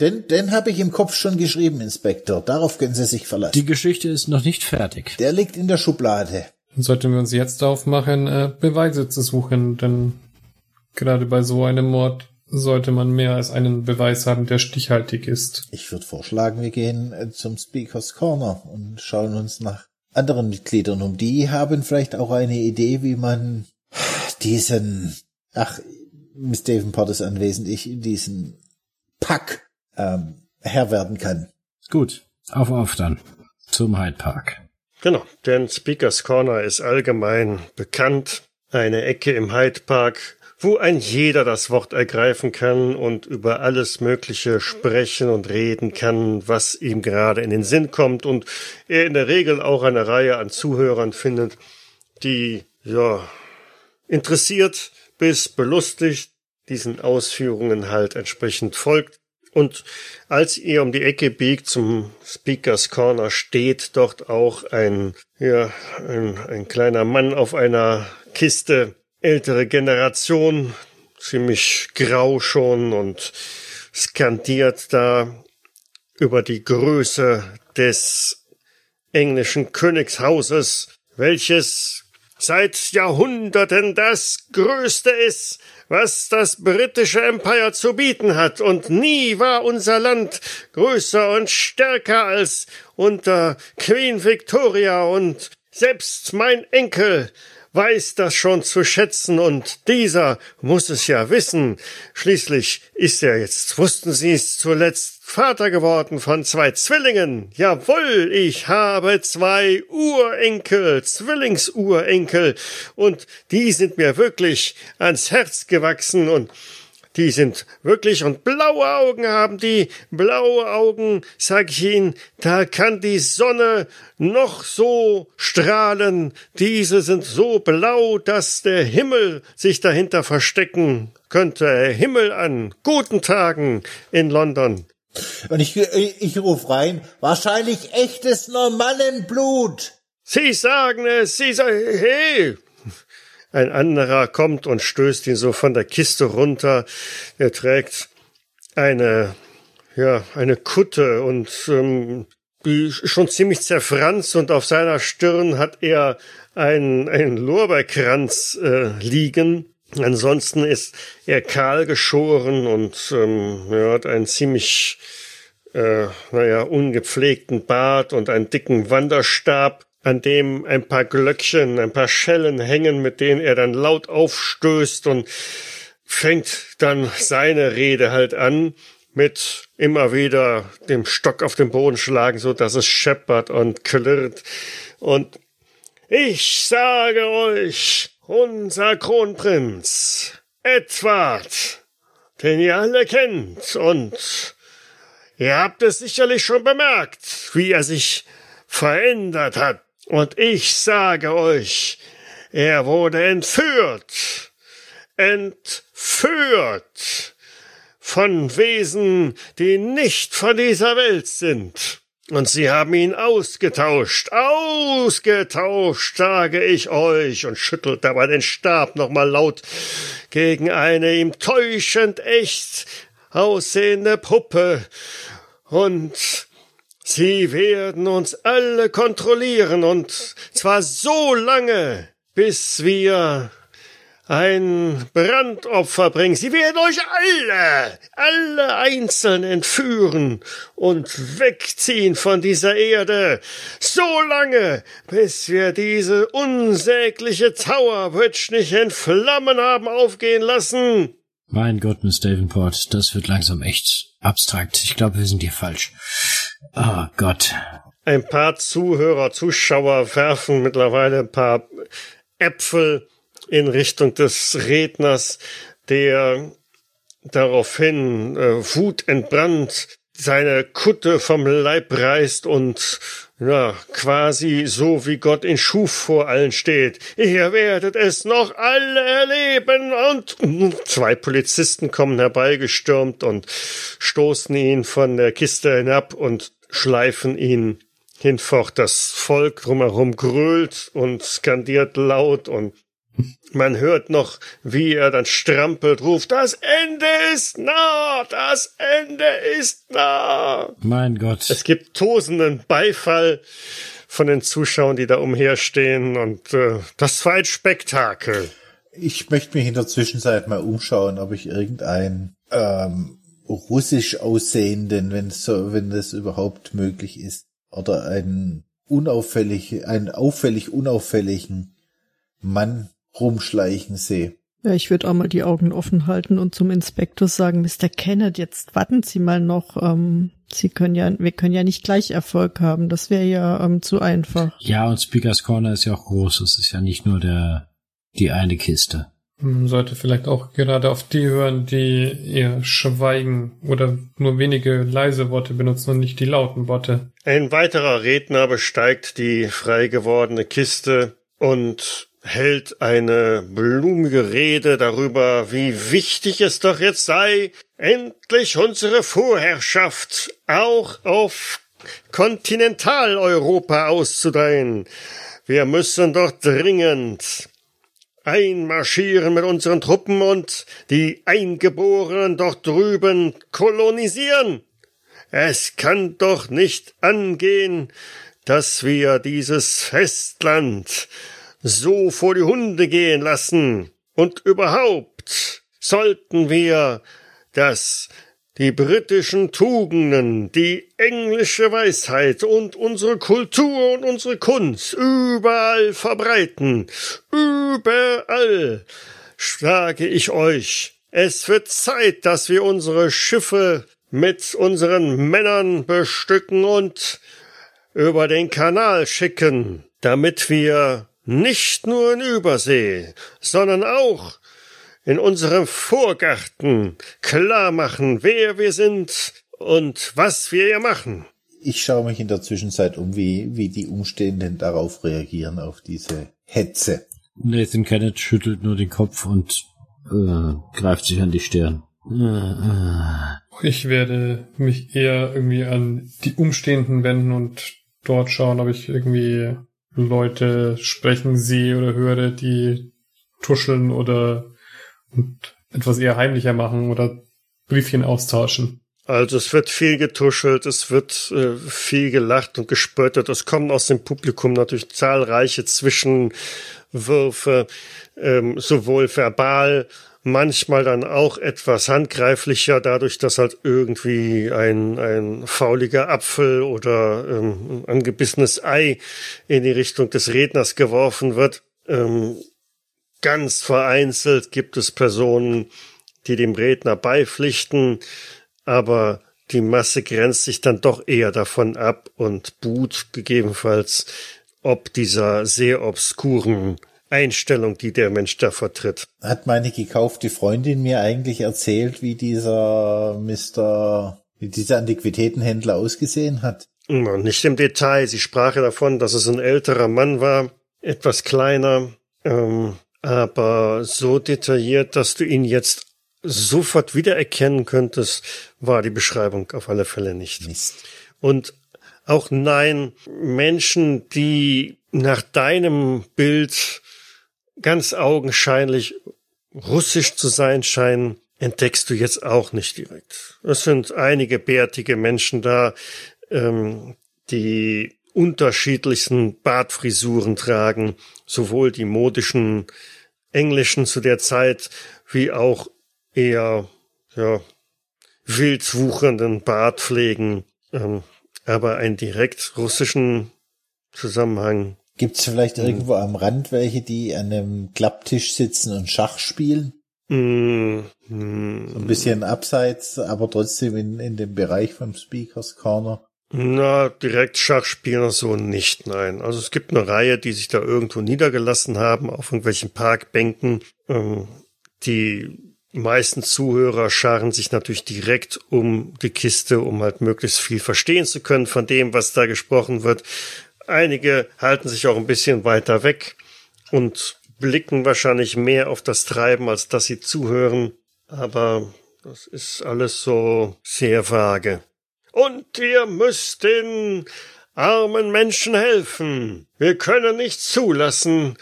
Den, den habe ich im Kopf schon geschrieben, Inspektor. Darauf können Sie sich verlassen. Die Geschichte ist noch nicht fertig. Der liegt in der Schublade. Dann sollten wir uns jetzt aufmachen, äh, Beweise zu suchen, denn gerade bei so einem Mord sollte man mehr als einen Beweis haben, der stichhaltig ist. Ich würde vorschlagen, wir gehen äh, zum Speakers Corner und schauen uns nach anderen Mitgliedern um. Die haben vielleicht auch eine Idee, wie man diesen, ach, Miss Davenport ist anwesend, ich diesen Pack ähm, Herr werden kann. Gut, auf auf dann zum Hyde Park. Genau, denn Speakers Corner ist allgemein bekannt. Eine Ecke im Hyde Park, wo ein jeder das Wort ergreifen kann und über alles Mögliche sprechen und reden kann, was ihm gerade in den Sinn kommt und er in der Regel auch eine Reihe an Zuhörern findet, die, ja, interessiert bis belustigt diesen Ausführungen halt entsprechend folgt. Und als ihr um die Ecke biegt zum Speakers Corner steht dort auch ein, ja, ein, ein kleiner Mann auf einer Kiste, ältere Generation, ziemlich grau schon und skandiert da über die Größe des englischen Königshauses, welches seit Jahrhunderten das größte ist, was das britische Empire zu bieten hat, und nie war unser Land größer und stärker als unter Queen Victoria, und selbst mein Enkel weiß das schon zu schätzen und dieser muss es ja wissen. Schließlich ist er jetzt, wussten Sie es zuletzt, Vater geworden von zwei Zwillingen. Jawohl, ich habe zwei Urenkel, Zwillingsurenkel und die sind mir wirklich ans Herz gewachsen und die sind wirklich und blaue Augen haben die, blaue Augen, sag ich Ihnen, da kann die Sonne noch so strahlen, diese sind so blau, dass der Himmel sich dahinter verstecken könnte. Himmel an guten Tagen in London. Und ich, ich, ich ruf rein, wahrscheinlich echtes Normannenblut. Sie sagen es, Sie sagen, hey, ein anderer kommt und stößt ihn so von der Kiste runter. Er trägt eine, ja, eine Kutte und ähm, die schon ziemlich zerfranst und auf seiner Stirn hat er einen, einen Lorbeerkranz äh, liegen. Ansonsten ist er kahl geschoren und ähm, er hat einen ziemlich, äh, naja, ungepflegten Bart und einen dicken Wanderstab an dem ein paar Glöckchen, ein paar Schellen hängen, mit denen er dann laut aufstößt und fängt dann seine Rede halt an mit immer wieder dem Stock auf den Boden schlagen, so dass es scheppert und klirrt. Und ich sage euch, unser Kronprinz, Edward, den ihr alle kennt und ihr habt es sicherlich schon bemerkt, wie er sich verändert hat und ich sage euch, er wurde entführt, entführt von Wesen, die nicht von dieser Welt sind. Und sie haben ihn ausgetauscht, ausgetauscht, sage ich euch, und schüttelt dabei den Stab nochmal laut gegen eine ihm täuschend echt aussehende Puppe. Und Sie werden uns alle kontrollieren und zwar so lange, bis wir ein Brandopfer bringen. Sie werden euch alle, alle einzeln entführen und wegziehen von dieser Erde, so lange, bis wir diese unsägliche Tower nicht in Flammen haben aufgehen lassen. Mein Gott, Miss Davenport, das wird langsam echt abstrakt. Ich glaube, wir sind hier falsch. Oh Gott. Ein paar Zuhörer, Zuschauer werfen mittlerweile ein paar Äpfel in Richtung des Redners, der daraufhin äh, wutentbrannt seine Kutte vom Leib reißt und ja, quasi so wie Gott in Schuf vor allen steht. Ihr werdet es noch alle erleben und zwei Polizisten kommen herbeigestürmt und stoßen ihn von der Kiste hinab und schleifen ihn hinfort. Das Volk drumherum grölt und skandiert laut und man hört noch, wie er dann strampelt, ruft, das Ende ist nah, das Ende ist nah. Mein Gott. Es gibt tosenden Beifall von den Zuschauern, die da umherstehen und äh, das war ein Spektakel. Ich möchte mich in der Zwischenzeit mal umschauen, ob ich irgendeinen ähm, russisch aussehenden, wenn so, wenn das überhaupt möglich ist, oder einen unauffällig, einen auffällig unauffälligen Mann rumschleichen sehe. Ja, ich würde auch mal die Augen offen halten und zum Inspektor sagen, Mr. Kenneth, jetzt warten Sie mal noch. Ähm, Sie können ja, wir können ja nicht gleich Erfolg haben. Das wäre ja ähm, zu einfach. Ja, und Speakers Corner ist ja auch groß. Es ist ja nicht nur der die eine Kiste. Man sollte vielleicht auch gerade auf die hören, die eher schweigen oder nur wenige leise Worte benutzen und nicht die lauten Worte. Ein weiterer Redner besteigt die frei gewordene Kiste und hält eine blumige Rede darüber, wie wichtig es doch jetzt sei, endlich unsere Vorherrschaft auch auf Kontinentaleuropa auszudehnen. Wir müssen doch dringend einmarschieren mit unseren Truppen und die Eingeborenen dort drüben kolonisieren. Es kann doch nicht angehen, dass wir dieses Festland so vor die Hunde gehen lassen. Und überhaupt sollten wir das die britischen Tugenden, die englische Weisheit und unsere Kultur und unsere Kunst überall verbreiten. Überall, sage ich euch. Es wird Zeit, dass wir unsere Schiffe mit unseren Männern bestücken und über den Kanal schicken, damit wir nicht nur in Übersee, sondern auch in unserem Vorgarten klar machen, wer wir sind und was wir hier machen. Ich schaue mich in der Zwischenzeit um, wie, wie die Umstehenden darauf reagieren, auf diese Hetze. Nathan Kenneth schüttelt nur den Kopf und äh, greift sich an die Stirn. Äh, äh. Ich werde mich eher irgendwie an die Umstehenden wenden und dort schauen, ob ich irgendwie Leute sprechen sehe oder höre, die tuscheln oder etwas eher heimlicher machen oder Briefchen austauschen. Also es wird viel getuschelt, es wird äh, viel gelacht und gespöttert. Es kommen aus dem Publikum natürlich zahlreiche Zwischenwürfe, ähm, sowohl verbal, manchmal dann auch etwas handgreiflicher, dadurch, dass halt irgendwie ein, ein fauliger Apfel oder ähm, ein angebissenes Ei in die Richtung des Redners geworfen wird. Ähm, ganz vereinzelt gibt es Personen, die dem Redner beipflichten, aber die Masse grenzt sich dann doch eher davon ab und buht gegebenenfalls ob dieser sehr obskuren Einstellung, die der Mensch da vertritt. Hat meine gekaufte Freundin mir eigentlich erzählt, wie dieser Mr., wie dieser Antiquitätenhändler ausgesehen hat? Nicht im Detail. Sie sprach davon, dass es ein älterer Mann war, etwas kleiner, ähm, aber so detailliert, dass du ihn jetzt sofort wiedererkennen könntest, war die Beschreibung auf alle Fälle nicht. Mist. Und auch nein, Menschen, die nach deinem Bild ganz augenscheinlich russisch zu sein scheinen, entdeckst du jetzt auch nicht direkt. Es sind einige bärtige Menschen da, ähm, die unterschiedlichsten Bartfrisuren tragen, sowohl die modischen englischen zu der Zeit wie auch eher ja, wild wuchernden Bartpflegen, ähm, aber einen direkt russischen Zusammenhang. Gibt es vielleicht hm. irgendwo am Rand welche, die an einem Klapptisch sitzen und Schach spielen? Mm, so ein bisschen abseits, aber trotzdem in, in dem Bereich vom Speakers Corner. Na, direkt Schachspieler so nicht, nein. Also es gibt eine Reihe, die sich da irgendwo niedergelassen haben, auf irgendwelchen Parkbänken, ähm, Die meisten Zuhörer scharen sich natürlich direkt um die Kiste, um halt möglichst viel verstehen zu können von dem, was da gesprochen wird. Einige halten sich auch ein bisschen weiter weg und blicken wahrscheinlich mehr auf das Treiben, als dass sie zuhören. Aber das ist alles so sehr vage. Und ihr müsst den armen Menschen helfen. Wir können nicht zulassen,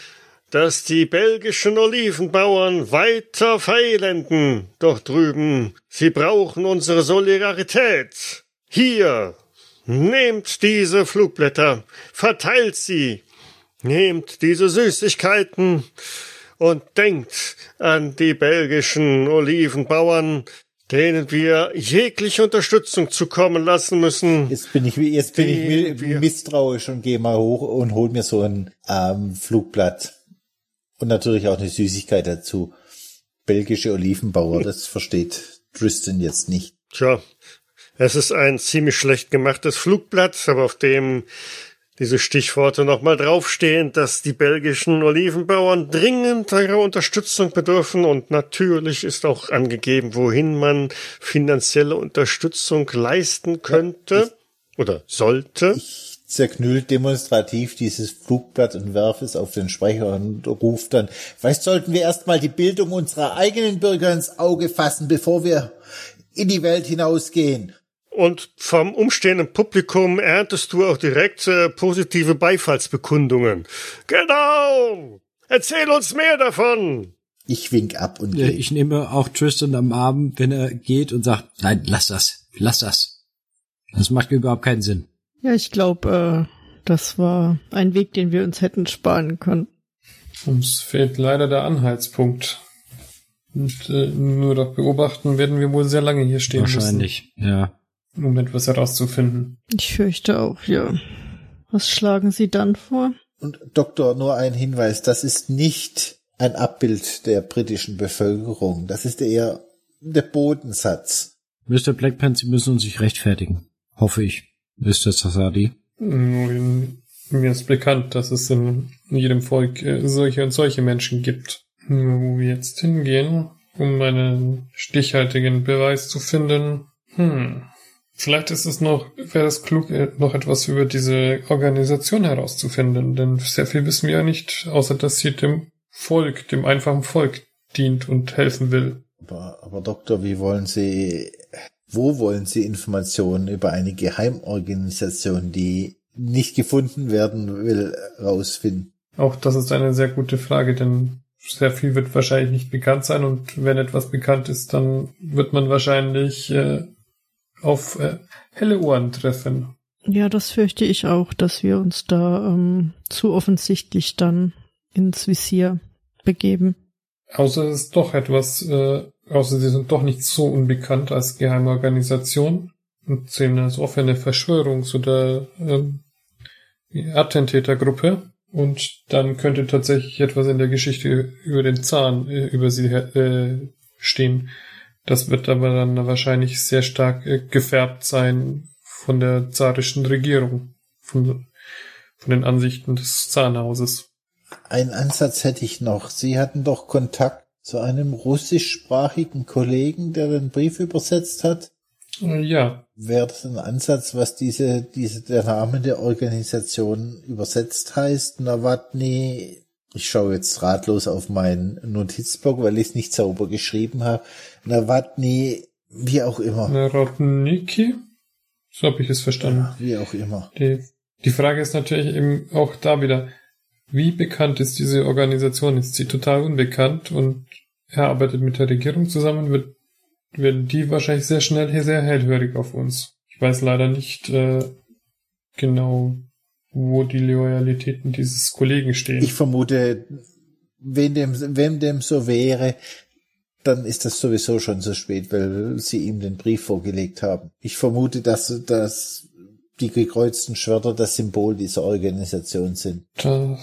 dass die belgischen Olivenbauern weiter fehlenden dort drüben. Sie brauchen unsere Solidarität. Hier, nehmt diese Flugblätter, verteilt sie, nehmt diese Süßigkeiten und denkt an die belgischen Olivenbauern, denen wir jegliche Unterstützung zukommen lassen müssen. Jetzt bin ich, jetzt bin ich misstrauisch und gehe mal hoch und hol mir so ein ähm, Flugblatt. Und natürlich auch eine Süßigkeit dazu. Belgische Olivenbauer, das versteht Tristan jetzt nicht. Tja, es ist ein ziemlich schlecht gemachtes Flugblatt, aber auf dem diese Stichworte nochmal draufstehen, dass die belgischen Olivenbauern dringend ihrer Unterstützung bedürfen und natürlich ist auch angegeben, wohin man finanzielle Unterstützung leisten könnte ich, oder sollte. Ich zerknüllt demonstrativ dieses Flugblatt und werf es auf den Sprecher und ruft dann, vielleicht sollten wir erstmal die Bildung unserer eigenen Bürger ins Auge fassen, bevor wir in die Welt hinausgehen. Und vom umstehenden Publikum erntest du auch direkt äh, positive Beifallsbekundungen. Genau! Erzähl uns mehr davon! Ich wink ab und ja, Ich nehme auch Tristan am Arm, wenn er geht und sagt, nein, lass das, lass das. Das macht überhaupt keinen Sinn. Ja, ich glaube, äh, das war ein Weg, den wir uns hätten sparen können. Uns fehlt leider der Anhaltspunkt. Und äh, nur doch beobachten werden wir wohl sehr lange hier stehen Wahrscheinlich, müssen. ja. Um etwas herauszufinden. Ich fürchte auch, ja. Was schlagen Sie dann vor? Und Doktor, nur ein Hinweis, das ist nicht ein Abbild der britischen Bevölkerung. Das ist eher der Bodensatz. Mr. Blackpants, Sie müssen uns sich rechtfertigen. Hoffe ich. Ist das Sasadi? Mir ist bekannt, dass es in jedem Volk äh, solche und solche Menschen gibt. Wo wir jetzt hingehen, um einen stichhaltigen Beweis zu finden. Hm. Vielleicht ist es noch, wäre es klug, äh, noch etwas über diese Organisation herauszufinden, denn sehr viel wissen wir ja nicht, außer dass sie dem Volk, dem einfachen Volk dient und helfen will. Aber, aber Doktor, wie wollen Sie wo wollen Sie Informationen über eine Geheimorganisation, die nicht gefunden werden will, rausfinden? Auch das ist eine sehr gute Frage, denn sehr viel wird wahrscheinlich nicht bekannt sein und wenn etwas bekannt ist, dann wird man wahrscheinlich äh, auf äh, helle Ohren treffen. Ja, das fürchte ich auch, dass wir uns da ähm, zu offensichtlich dann ins Visier begeben. Außer es ist doch etwas äh, außer sie sind doch nicht so unbekannt als geheime Organisation und zählen als offene Verschwörungs- oder ähm, Attentätergruppe. Und dann könnte tatsächlich etwas in der Geschichte über den Zahn äh, über sie äh, stehen. Das wird aber dann wahrscheinlich sehr stark äh, gefärbt sein von der zarischen Regierung, von, von den Ansichten des Zahnhauses. Ein Ansatz hätte ich noch. Sie hatten doch Kontakt zu einem russischsprachigen Kollegen, der den Brief übersetzt hat? Äh, ja. Wäre das ein Ansatz, was diese, diese, der Name der Organisation übersetzt heißt? Nawatni, ich schaue jetzt ratlos auf meinen Notizblock, weil ich es nicht sauber geschrieben habe. Nawatni, wie auch immer. Narodniki? So habe ich es verstanden. Ja, wie auch immer. Die, die Frage ist natürlich eben auch da wieder, wie bekannt ist diese Organisation? Ist sie total unbekannt und er arbeitet mit der Regierung zusammen, wird, werden die wahrscheinlich sehr schnell sehr hellhörig auf uns. Ich weiß leider nicht äh, genau, wo die Loyalitäten dieses Kollegen stehen. Ich vermute, wenn dem, wenn dem so wäre, dann ist das sowieso schon zu spät, weil sie ihm den Brief vorgelegt haben. Ich vermute, dass, dass die gekreuzten Schwerter das Symbol dieser Organisation sind. Da,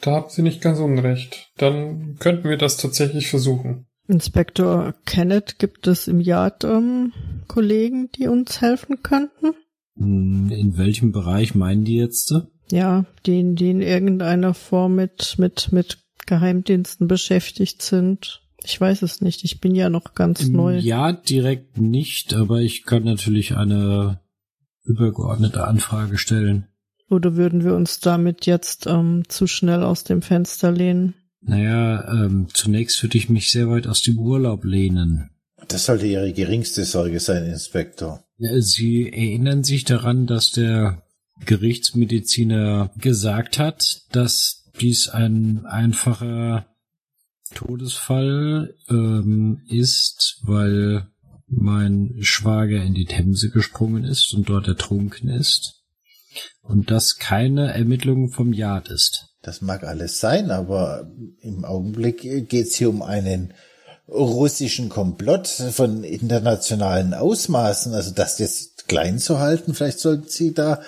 da habt ihr nicht ganz unrecht. Dann könnten wir das tatsächlich versuchen. Inspektor Kenneth, gibt es im Yard ähm, Kollegen, die uns helfen könnten? Hm, in welchem Bereich meinen die jetzt? Ja, die, die in irgendeiner Form mit, mit, mit Geheimdiensten beschäftigt sind. Ich weiß es nicht. Ich bin ja noch ganz neu. Ja, direkt nicht, aber ich kann natürlich eine übergeordnete Anfrage stellen. Oder würden wir uns damit jetzt ähm, zu schnell aus dem Fenster lehnen? Naja, ähm, zunächst würde ich mich sehr weit aus dem Urlaub lehnen. Das sollte Ihre geringste Sorge sein, Inspektor. Sie erinnern sich daran, dass der Gerichtsmediziner gesagt hat, dass dies ein einfacher Todesfall ähm, ist, weil mein Schwager in die Themse gesprungen ist und dort ertrunken ist und das keine Ermittlung vom Yard ist. Das mag alles sein, aber im Augenblick geht's hier um einen russischen Komplott von internationalen Ausmaßen. Also das jetzt klein zu halten, vielleicht sollten Sie da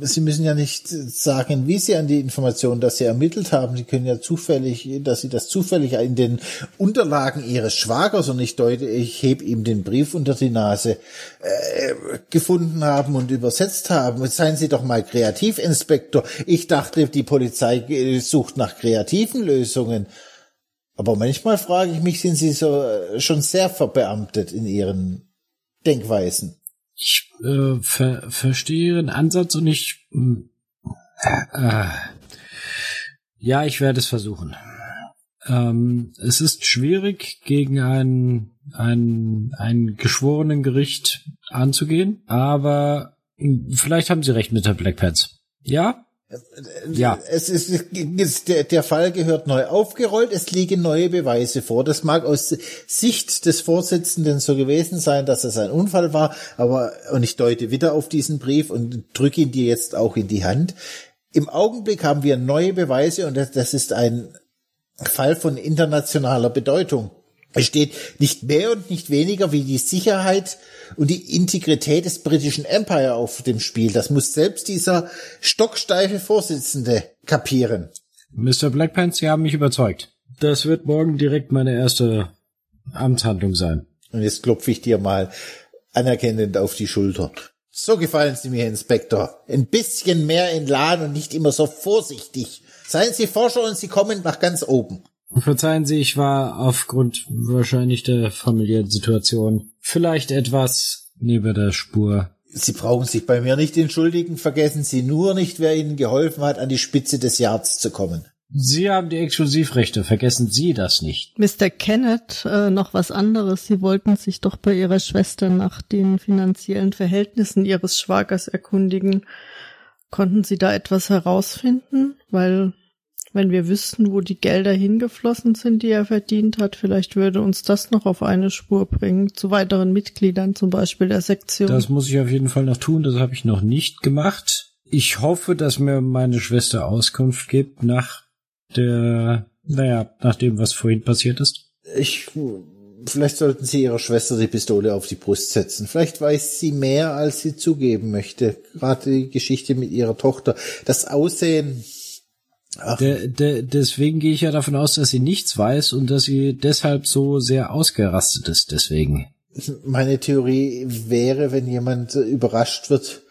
Sie müssen ja nicht sagen, wie Sie an die Information, dass Sie ermittelt haben. Sie können ja zufällig, dass Sie das zufällig in den Unterlagen Ihres Schwagers und ich deute, ich heb ihm den Brief unter die Nase äh, gefunden haben und übersetzt haben. Seien Sie doch mal Kreativinspektor. Ich dachte, die Polizei sucht nach kreativen Lösungen. Aber manchmal frage ich mich, sind Sie so äh, schon sehr verbeamtet in Ihren Denkweisen? Ich äh, ver verstehe Ihren Ansatz und ich. Äh, ja, ich werde es versuchen. Ähm, es ist schwierig, gegen ein, ein, ein geschworenen Gericht anzugehen, aber vielleicht haben Sie recht mit der Black Pants. Ja? Ja. Es ist, ist der, der Fall gehört neu aufgerollt. Es liegen neue Beweise vor. Das mag aus Sicht des Vorsitzenden so gewesen sein, dass es ein Unfall war, aber, und ich deute wieder auf diesen Brief und drücke ihn dir jetzt auch in die Hand. Im Augenblick haben wir neue Beweise und das, das ist ein Fall von internationaler Bedeutung. Es steht nicht mehr und nicht weniger wie die Sicherheit und die Integrität des britischen Empire auf dem Spiel. Das muss selbst dieser stocksteife Vorsitzende kapieren. Mr. Blackpants, Sie haben mich überzeugt. Das wird morgen direkt meine erste Amtshandlung sein. Und jetzt klopfe ich dir mal anerkennend auf die Schulter. So gefallen Sie mir, Inspektor. Ein bisschen mehr in Lahn und nicht immer so vorsichtig. Seien Sie Forscher und Sie kommen nach ganz oben. Verzeihen Sie, ich war aufgrund wahrscheinlich der familiären Situation vielleicht etwas neben der Spur. Sie brauchen sich bei mir nicht entschuldigen, vergessen Sie nur nicht, wer Ihnen geholfen hat, an die Spitze des Yards zu kommen. Sie haben die Exklusivrechte, vergessen Sie das nicht. Mr. Kenneth, äh, noch was anderes. Sie wollten sich doch bei Ihrer Schwester nach den finanziellen Verhältnissen Ihres Schwagers erkundigen. Konnten Sie da etwas herausfinden? Weil wenn wir wüssten, wo die Gelder hingeflossen sind, die er verdient hat, vielleicht würde uns das noch auf eine Spur bringen, zu weiteren Mitgliedern zum Beispiel der Sektion. Das muss ich auf jeden Fall noch tun, das habe ich noch nicht gemacht. Ich hoffe, dass mir meine Schwester Auskunft gibt nach der, naja, nach dem, was vorhin passiert ist. Ich, vielleicht sollten Sie Ihrer Schwester die Pistole auf die Brust setzen. Vielleicht weiß sie mehr, als sie zugeben möchte. Gerade die Geschichte mit ihrer Tochter. Das Aussehen, der, der, deswegen gehe ich ja davon aus, dass sie nichts weiß und dass sie deshalb so sehr ausgerastet ist. Deswegen. Meine Theorie wäre, wenn jemand überrascht wird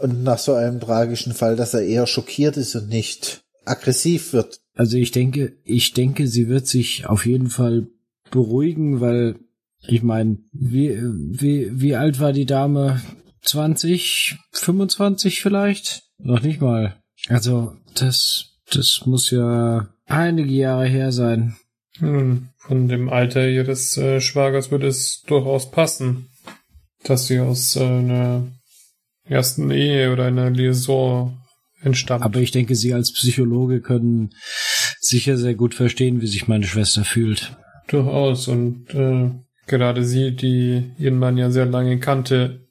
und nach so einem tragischen Fall, dass er eher schockiert ist und nicht aggressiv wird. Also ich denke, ich denke, sie wird sich auf jeden Fall beruhigen, weil ich meine, wie, wie, wie alt war die Dame? 20, 25 vielleicht? Noch nicht mal. Also das das muss ja einige Jahre her sein. Hm, von dem Alter ihres äh, Schwagers würde es durchaus passen, dass sie aus äh, einer ersten Ehe oder einer Liaison entstammt. Aber ich denke, Sie als Psychologe können sicher sehr gut verstehen, wie sich meine Schwester fühlt. Durchaus. Und äh, gerade sie, die ihren Mann ja sehr lange kannte,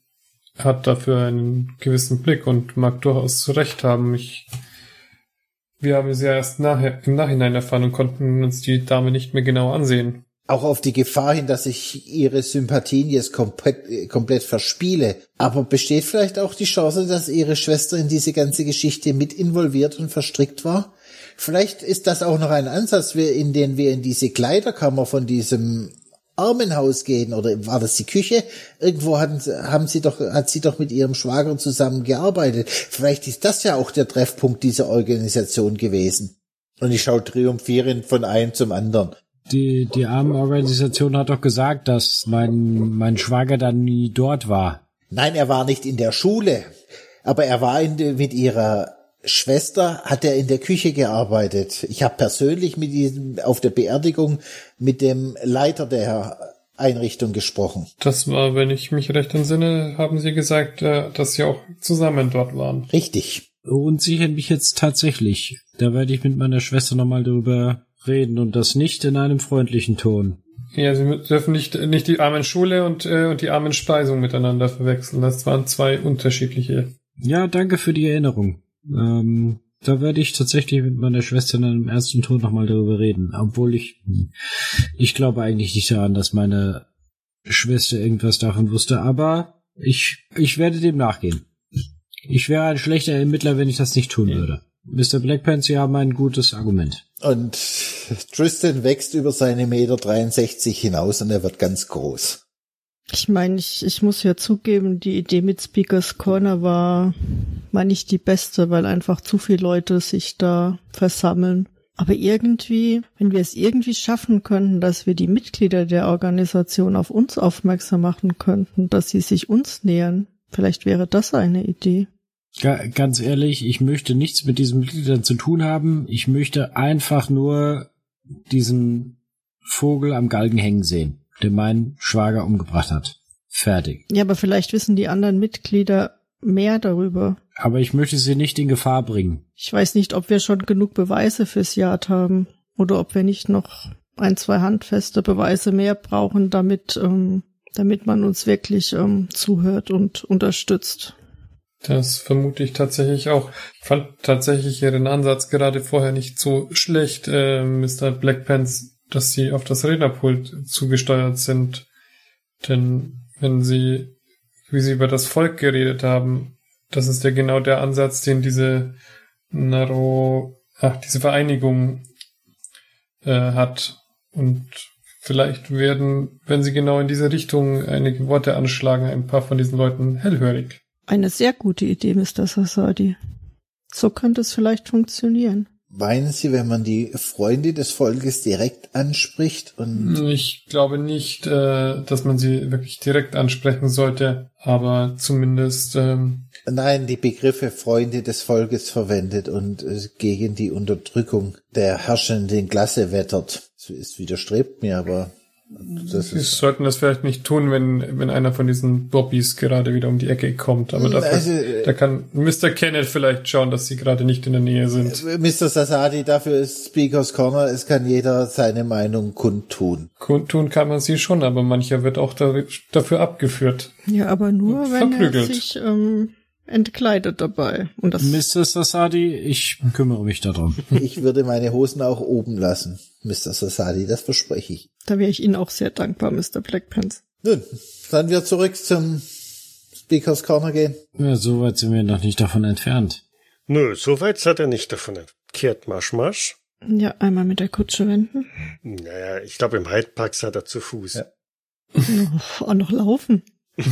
hat dafür einen gewissen Blick und mag durchaus recht haben. Ich wir haben es ja erst nachher, im Nachhinein erfahren und konnten uns die Dame nicht mehr genau ansehen. Auch auf die Gefahr hin, dass ich ihre Sympathien jetzt komplett, komplett verspiele. Aber besteht vielleicht auch die Chance, dass ihre Schwester in diese ganze Geschichte mit involviert und verstrickt war? Vielleicht ist das auch noch ein Ansatz, in den wir in diese Kleiderkammer von diesem Armenhaus gehen oder war das die Küche? Irgendwo hatten, haben sie doch, hat sie doch mit ihrem Schwager zusammen gearbeitet. Vielleicht ist das ja auch der Treffpunkt dieser Organisation gewesen. Und ich schaue triumphierend von einem zum anderen. die, die Armenorganisation hat doch gesagt, dass mein, mein Schwager dann nie dort war. Nein, er war nicht in der Schule, aber er war in, mit ihrer Schwester, hat er in der Küche gearbeitet. Ich habe persönlich mit diesem auf der Beerdigung mit dem Leiter der Einrichtung gesprochen. Das war, wenn ich mich recht entsinne, haben Sie gesagt, äh, dass Sie auch zusammen dort waren. Richtig. Und sie mich jetzt tatsächlich. Da werde ich mit meiner Schwester nochmal drüber reden und das nicht in einem freundlichen Ton. Ja, Sie dürfen nicht, nicht die armen Schule und, äh, und die armen Speisung miteinander verwechseln. Das waren zwei unterschiedliche. Ja, danke für die Erinnerung. Ähm, da werde ich tatsächlich mit meiner Schwester in einem ernsten Ton nochmal darüber reden. Obwohl ich, ich glaube eigentlich nicht daran, dass meine Schwester irgendwas davon wusste, aber ich, ich werde dem nachgehen. Ich wäre ein schlechter Ermittler, wenn ich das nicht tun würde. Mr. Blackpants, Sie haben ein gutes Argument. Und Tristan wächst über seine Meter 63 hinaus und er wird ganz groß. Ich meine, ich, ich muss ja zugeben, die Idee mit Speakers Corner war, war nicht die beste, weil einfach zu viele Leute sich da versammeln. Aber irgendwie, wenn wir es irgendwie schaffen könnten, dass wir die Mitglieder der Organisation auf uns aufmerksam machen könnten, dass sie sich uns nähern, vielleicht wäre das eine Idee. Ga ganz ehrlich, ich möchte nichts mit diesen Mitgliedern zu tun haben. Ich möchte einfach nur diesen Vogel am Galgen hängen sehen, der meinen Schwager umgebracht hat. Fertig. Ja, aber vielleicht wissen die anderen Mitglieder mehr darüber. Aber ich möchte sie nicht in Gefahr bringen. Ich weiß nicht, ob wir schon genug Beweise fürs Yard haben oder ob wir nicht noch ein, zwei handfeste Beweise mehr brauchen, damit, ähm, damit man uns wirklich ähm, zuhört und unterstützt. Das vermute ich tatsächlich auch. Ich fand tatsächlich Ihren Ansatz gerade vorher nicht so schlecht, äh, Mr. Blackpants, dass Sie auf das Rednerpult zugesteuert sind. Denn wenn Sie, wie Sie über das Volk geredet haben, das ist ja genau der Ansatz, den diese Naro, ach, diese Vereinigung äh, hat. Und vielleicht werden, wenn Sie genau in diese Richtung einige Worte anschlagen, ein paar von diesen Leuten hellhörig. Eine sehr gute Idee, Mr. Sassadi. So könnte es vielleicht funktionieren. Meinen Sie, wenn man die Freunde des Volkes direkt anspricht und Ich glaube nicht, äh, dass man sie wirklich direkt ansprechen sollte, aber zumindest ähm, nein, die Begriffe Freunde des Volkes verwendet und äh, gegen die Unterdrückung der herrschenden Klasse wettert. Es widerstrebt mir, aber das sie ist sollten das vielleicht nicht tun, wenn wenn einer von diesen Bobbys gerade wieder um die Ecke kommt. Aber dafür, Also, äh, da kann Mr. Kenneth vielleicht schauen, dass sie gerade nicht in der Nähe sind. Mr. Sasadi, dafür ist Speakers Corner, es kann jeder seine Meinung kundtun. Kundtun kann man sie schon, aber mancher wird auch da, dafür abgeführt. Ja, aber nur, wenn er sich ähm, entkleidet dabei. Und das Mr. Sassadi, ich kümmere mich darum. Ich würde meine Hosen auch oben lassen, Mr. Sasadi, das verspreche ich. da wäre ich Ihnen auch sehr dankbar, Mr. Blackpants. Nun, dann wir zurück zum Speakers Corner gehen. Ja, so weit sind wir noch nicht davon entfernt. Nö, so weit seid ihr nicht davon. Kehrt Marsch, Marsch. Ja, einmal mit der Kutsche wenden. Naja, ich glaube, im Hyde Park seid ihr zu Fuß. Ja. Oh, auch noch laufen.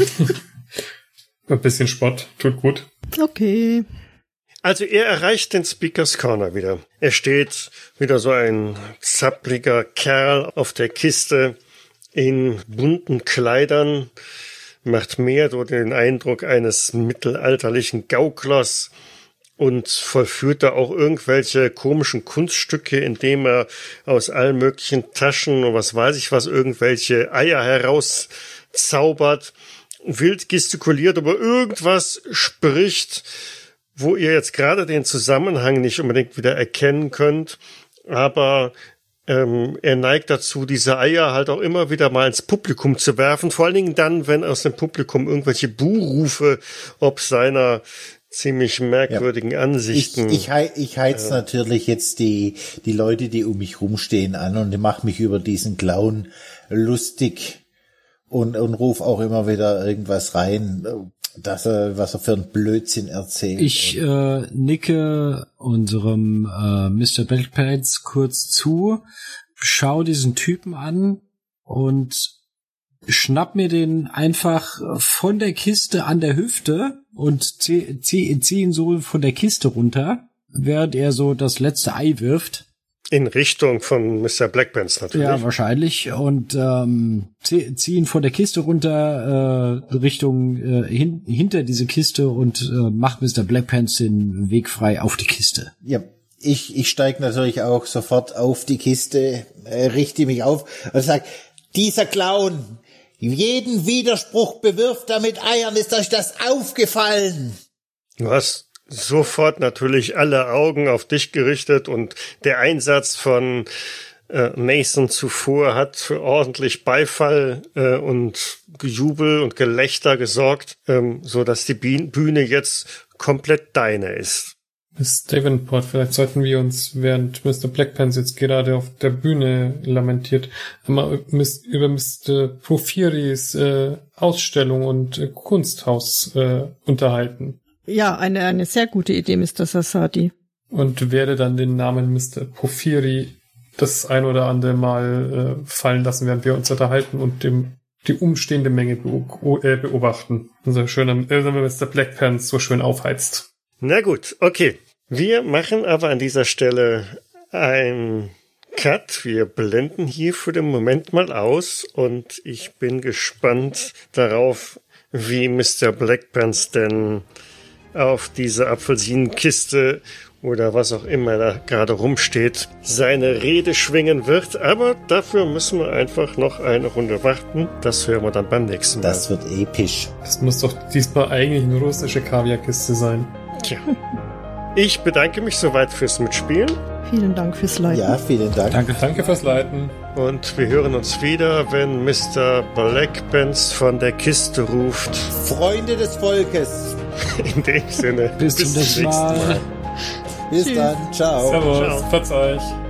Ein bisschen Spott, tut gut. Okay. Also er erreicht den Speakers Corner wieder. Er steht wieder so ein zappliger Kerl auf der Kiste in bunten Kleidern, macht mehr so den Eindruck eines mittelalterlichen Gauklers und vollführt da auch irgendwelche komischen Kunststücke, indem er aus allen möglichen Taschen und was weiß ich was irgendwelche Eier herauszaubert, wild gestikuliert, aber irgendwas spricht, wo ihr jetzt gerade den Zusammenhang nicht unbedingt wieder erkennen könnt, aber ähm, er neigt dazu, diese Eier halt auch immer wieder mal ins Publikum zu werfen, vor allen Dingen dann, wenn aus dem Publikum irgendwelche Buhrufe ob seiner ziemlich merkwürdigen Ich, Ansichten. ich, hei- ich heiz natürlich jetzt die, die Leute, die um mich rumstehen, an und mach mich über diesen Clown lustig und, und ruf auch immer wieder irgendwas rein, dass er, was er für einen Blödsinn erzählt. Ich äh, nicke unserem äh, Mr. Blackpants kurz zu, schau diesen Typen an und schnapp mir den einfach von der Kiste an der Hüfte und zieh, zieh, zieh ihn so von der Kiste runter, während er so das letzte Ei wirft. In Richtung von Mr. Blackpants natürlich. Ja, wahrscheinlich. Und ähm, ziehen von der Kiste runter äh, Richtung äh, hin, hinter diese Kiste und äh, macht Mr. Blackpants den Weg frei auf die Kiste. Ja, ich, ich steige natürlich auch sofort auf die Kiste, äh, richte mich auf und sage, dieser Clown, jeden Widerspruch bewirft er mit Eiern, ist euch das aufgefallen? Hast sofort natürlich alle Augen auf dich gerichtet und der Einsatz von äh, Mason zuvor hat für ordentlich Beifall äh, und Gejubel und Gelächter gesorgt, ähm, so dass die Bühne jetzt komplett deine ist. Miss Davenport, vielleicht sollten wir uns, während Mr. Blackpants jetzt gerade auf der Bühne lamentiert, mal über Mr. Profiris äh, Ausstellung und äh, Kunsthaus äh, unterhalten. Ja, eine, eine sehr gute Idee, Mr. Sassadi. Und werde dann den Namen Mr. Porphyri das ein oder andere Mal äh, fallen lassen, während wir uns unterhalten und dem die umstehende Menge äh, beobachten. Unser schöner äh, Mr. Blackpants so schön aufheizt. Na gut, okay. Wir machen aber an dieser Stelle ein Cut. Wir blenden hier für den Moment mal aus und ich bin gespannt darauf, wie Mr. Blackpants denn auf diese Apfelsinenkiste oder was auch immer da gerade rumsteht, seine Rede schwingen wird. Aber dafür müssen wir einfach noch eine Runde warten. Das hören wir dann beim nächsten Mal. Das wird episch. Das muss doch diesmal eigentlich eine russische Kaviarkiste sein. Tja. Ich bedanke mich soweit fürs Mitspielen. Vielen Dank fürs Leiten. Ja, vielen Dank. Danke, danke fürs Leiten. Und wir hören uns wieder, wenn Mr. Blackpants von der Kiste ruft. Freunde des Volkes. In dem Sinne. Bis, bis zum nächsten Mal. Mal. Bis Tschüss. dann. Ciao. Servus. Ciao. Verzeih.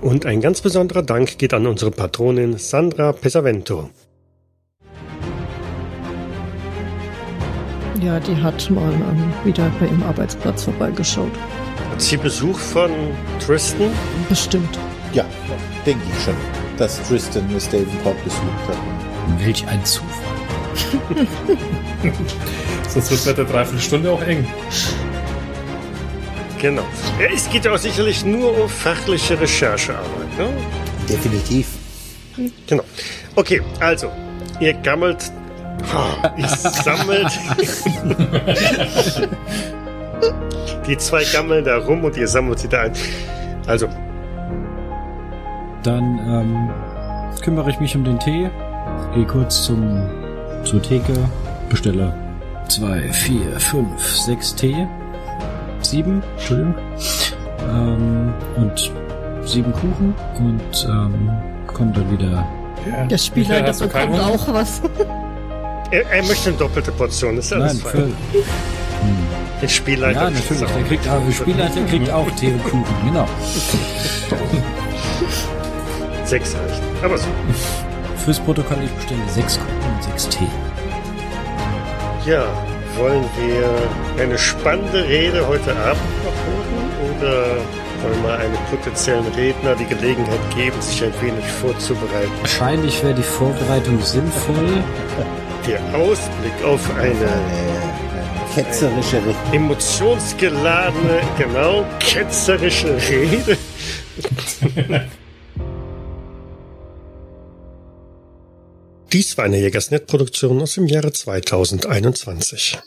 Und ein ganz besonderer Dank geht an unsere Patronin Sandra Pesavento. Ja, die hat mal ähm, wieder bei ihrem Arbeitsplatz vorbeigeschaut. Hat sie Besuch von Tristan? Bestimmt. Ja, denke ich schon, dass Tristan Miss Davenport besucht hat. Welch ein Zufall. Sonst wird es mit der Dreiviertelstunde auch eng. Genau. Es geht ja auch sicherlich nur um fachliche Recherchearbeit. Ne? Definitiv. Genau. Okay, also, ihr gammelt. Oh, ihr sammelt. die zwei gammeln da rum und ihr sammelt sie da ein. Also. Dann ähm, kümmere ich mich um den Tee. Gehe kurz zum zur Theke, bestelle zwei, vier, fünf, sechs Tee sieben, Entschuldigung, ähm, und sieben Kuchen und ähm, kommt dann wieder. Ja. Der Spieler bekommt auch was. Er, er, möchte eine doppelte Portion, ist alles Nein, fein. Für, hm. Der Spielleiter. Ja, natürlich. Der, kriegt, der Spielleiter kriegt auch Tee und Kuchen, genau. sechs reicht. Aber so. Fürs Protokoll, ich bestelle sechs Kuchen und sechs Tee. Ja, wollen wir eine spannende Rede heute Abend noch hören oder wollen wir einem potenziellen Redner die Gelegenheit geben, sich ein wenig vorzubereiten? Wahrscheinlich wäre die Vorbereitung sinnvoll. Der Ausblick auf eine ketzerische Rede. Emotionsgeladene, genau, ketzerische Rede. Dies war eine Jägersnet-Produktion aus dem Jahre 2021.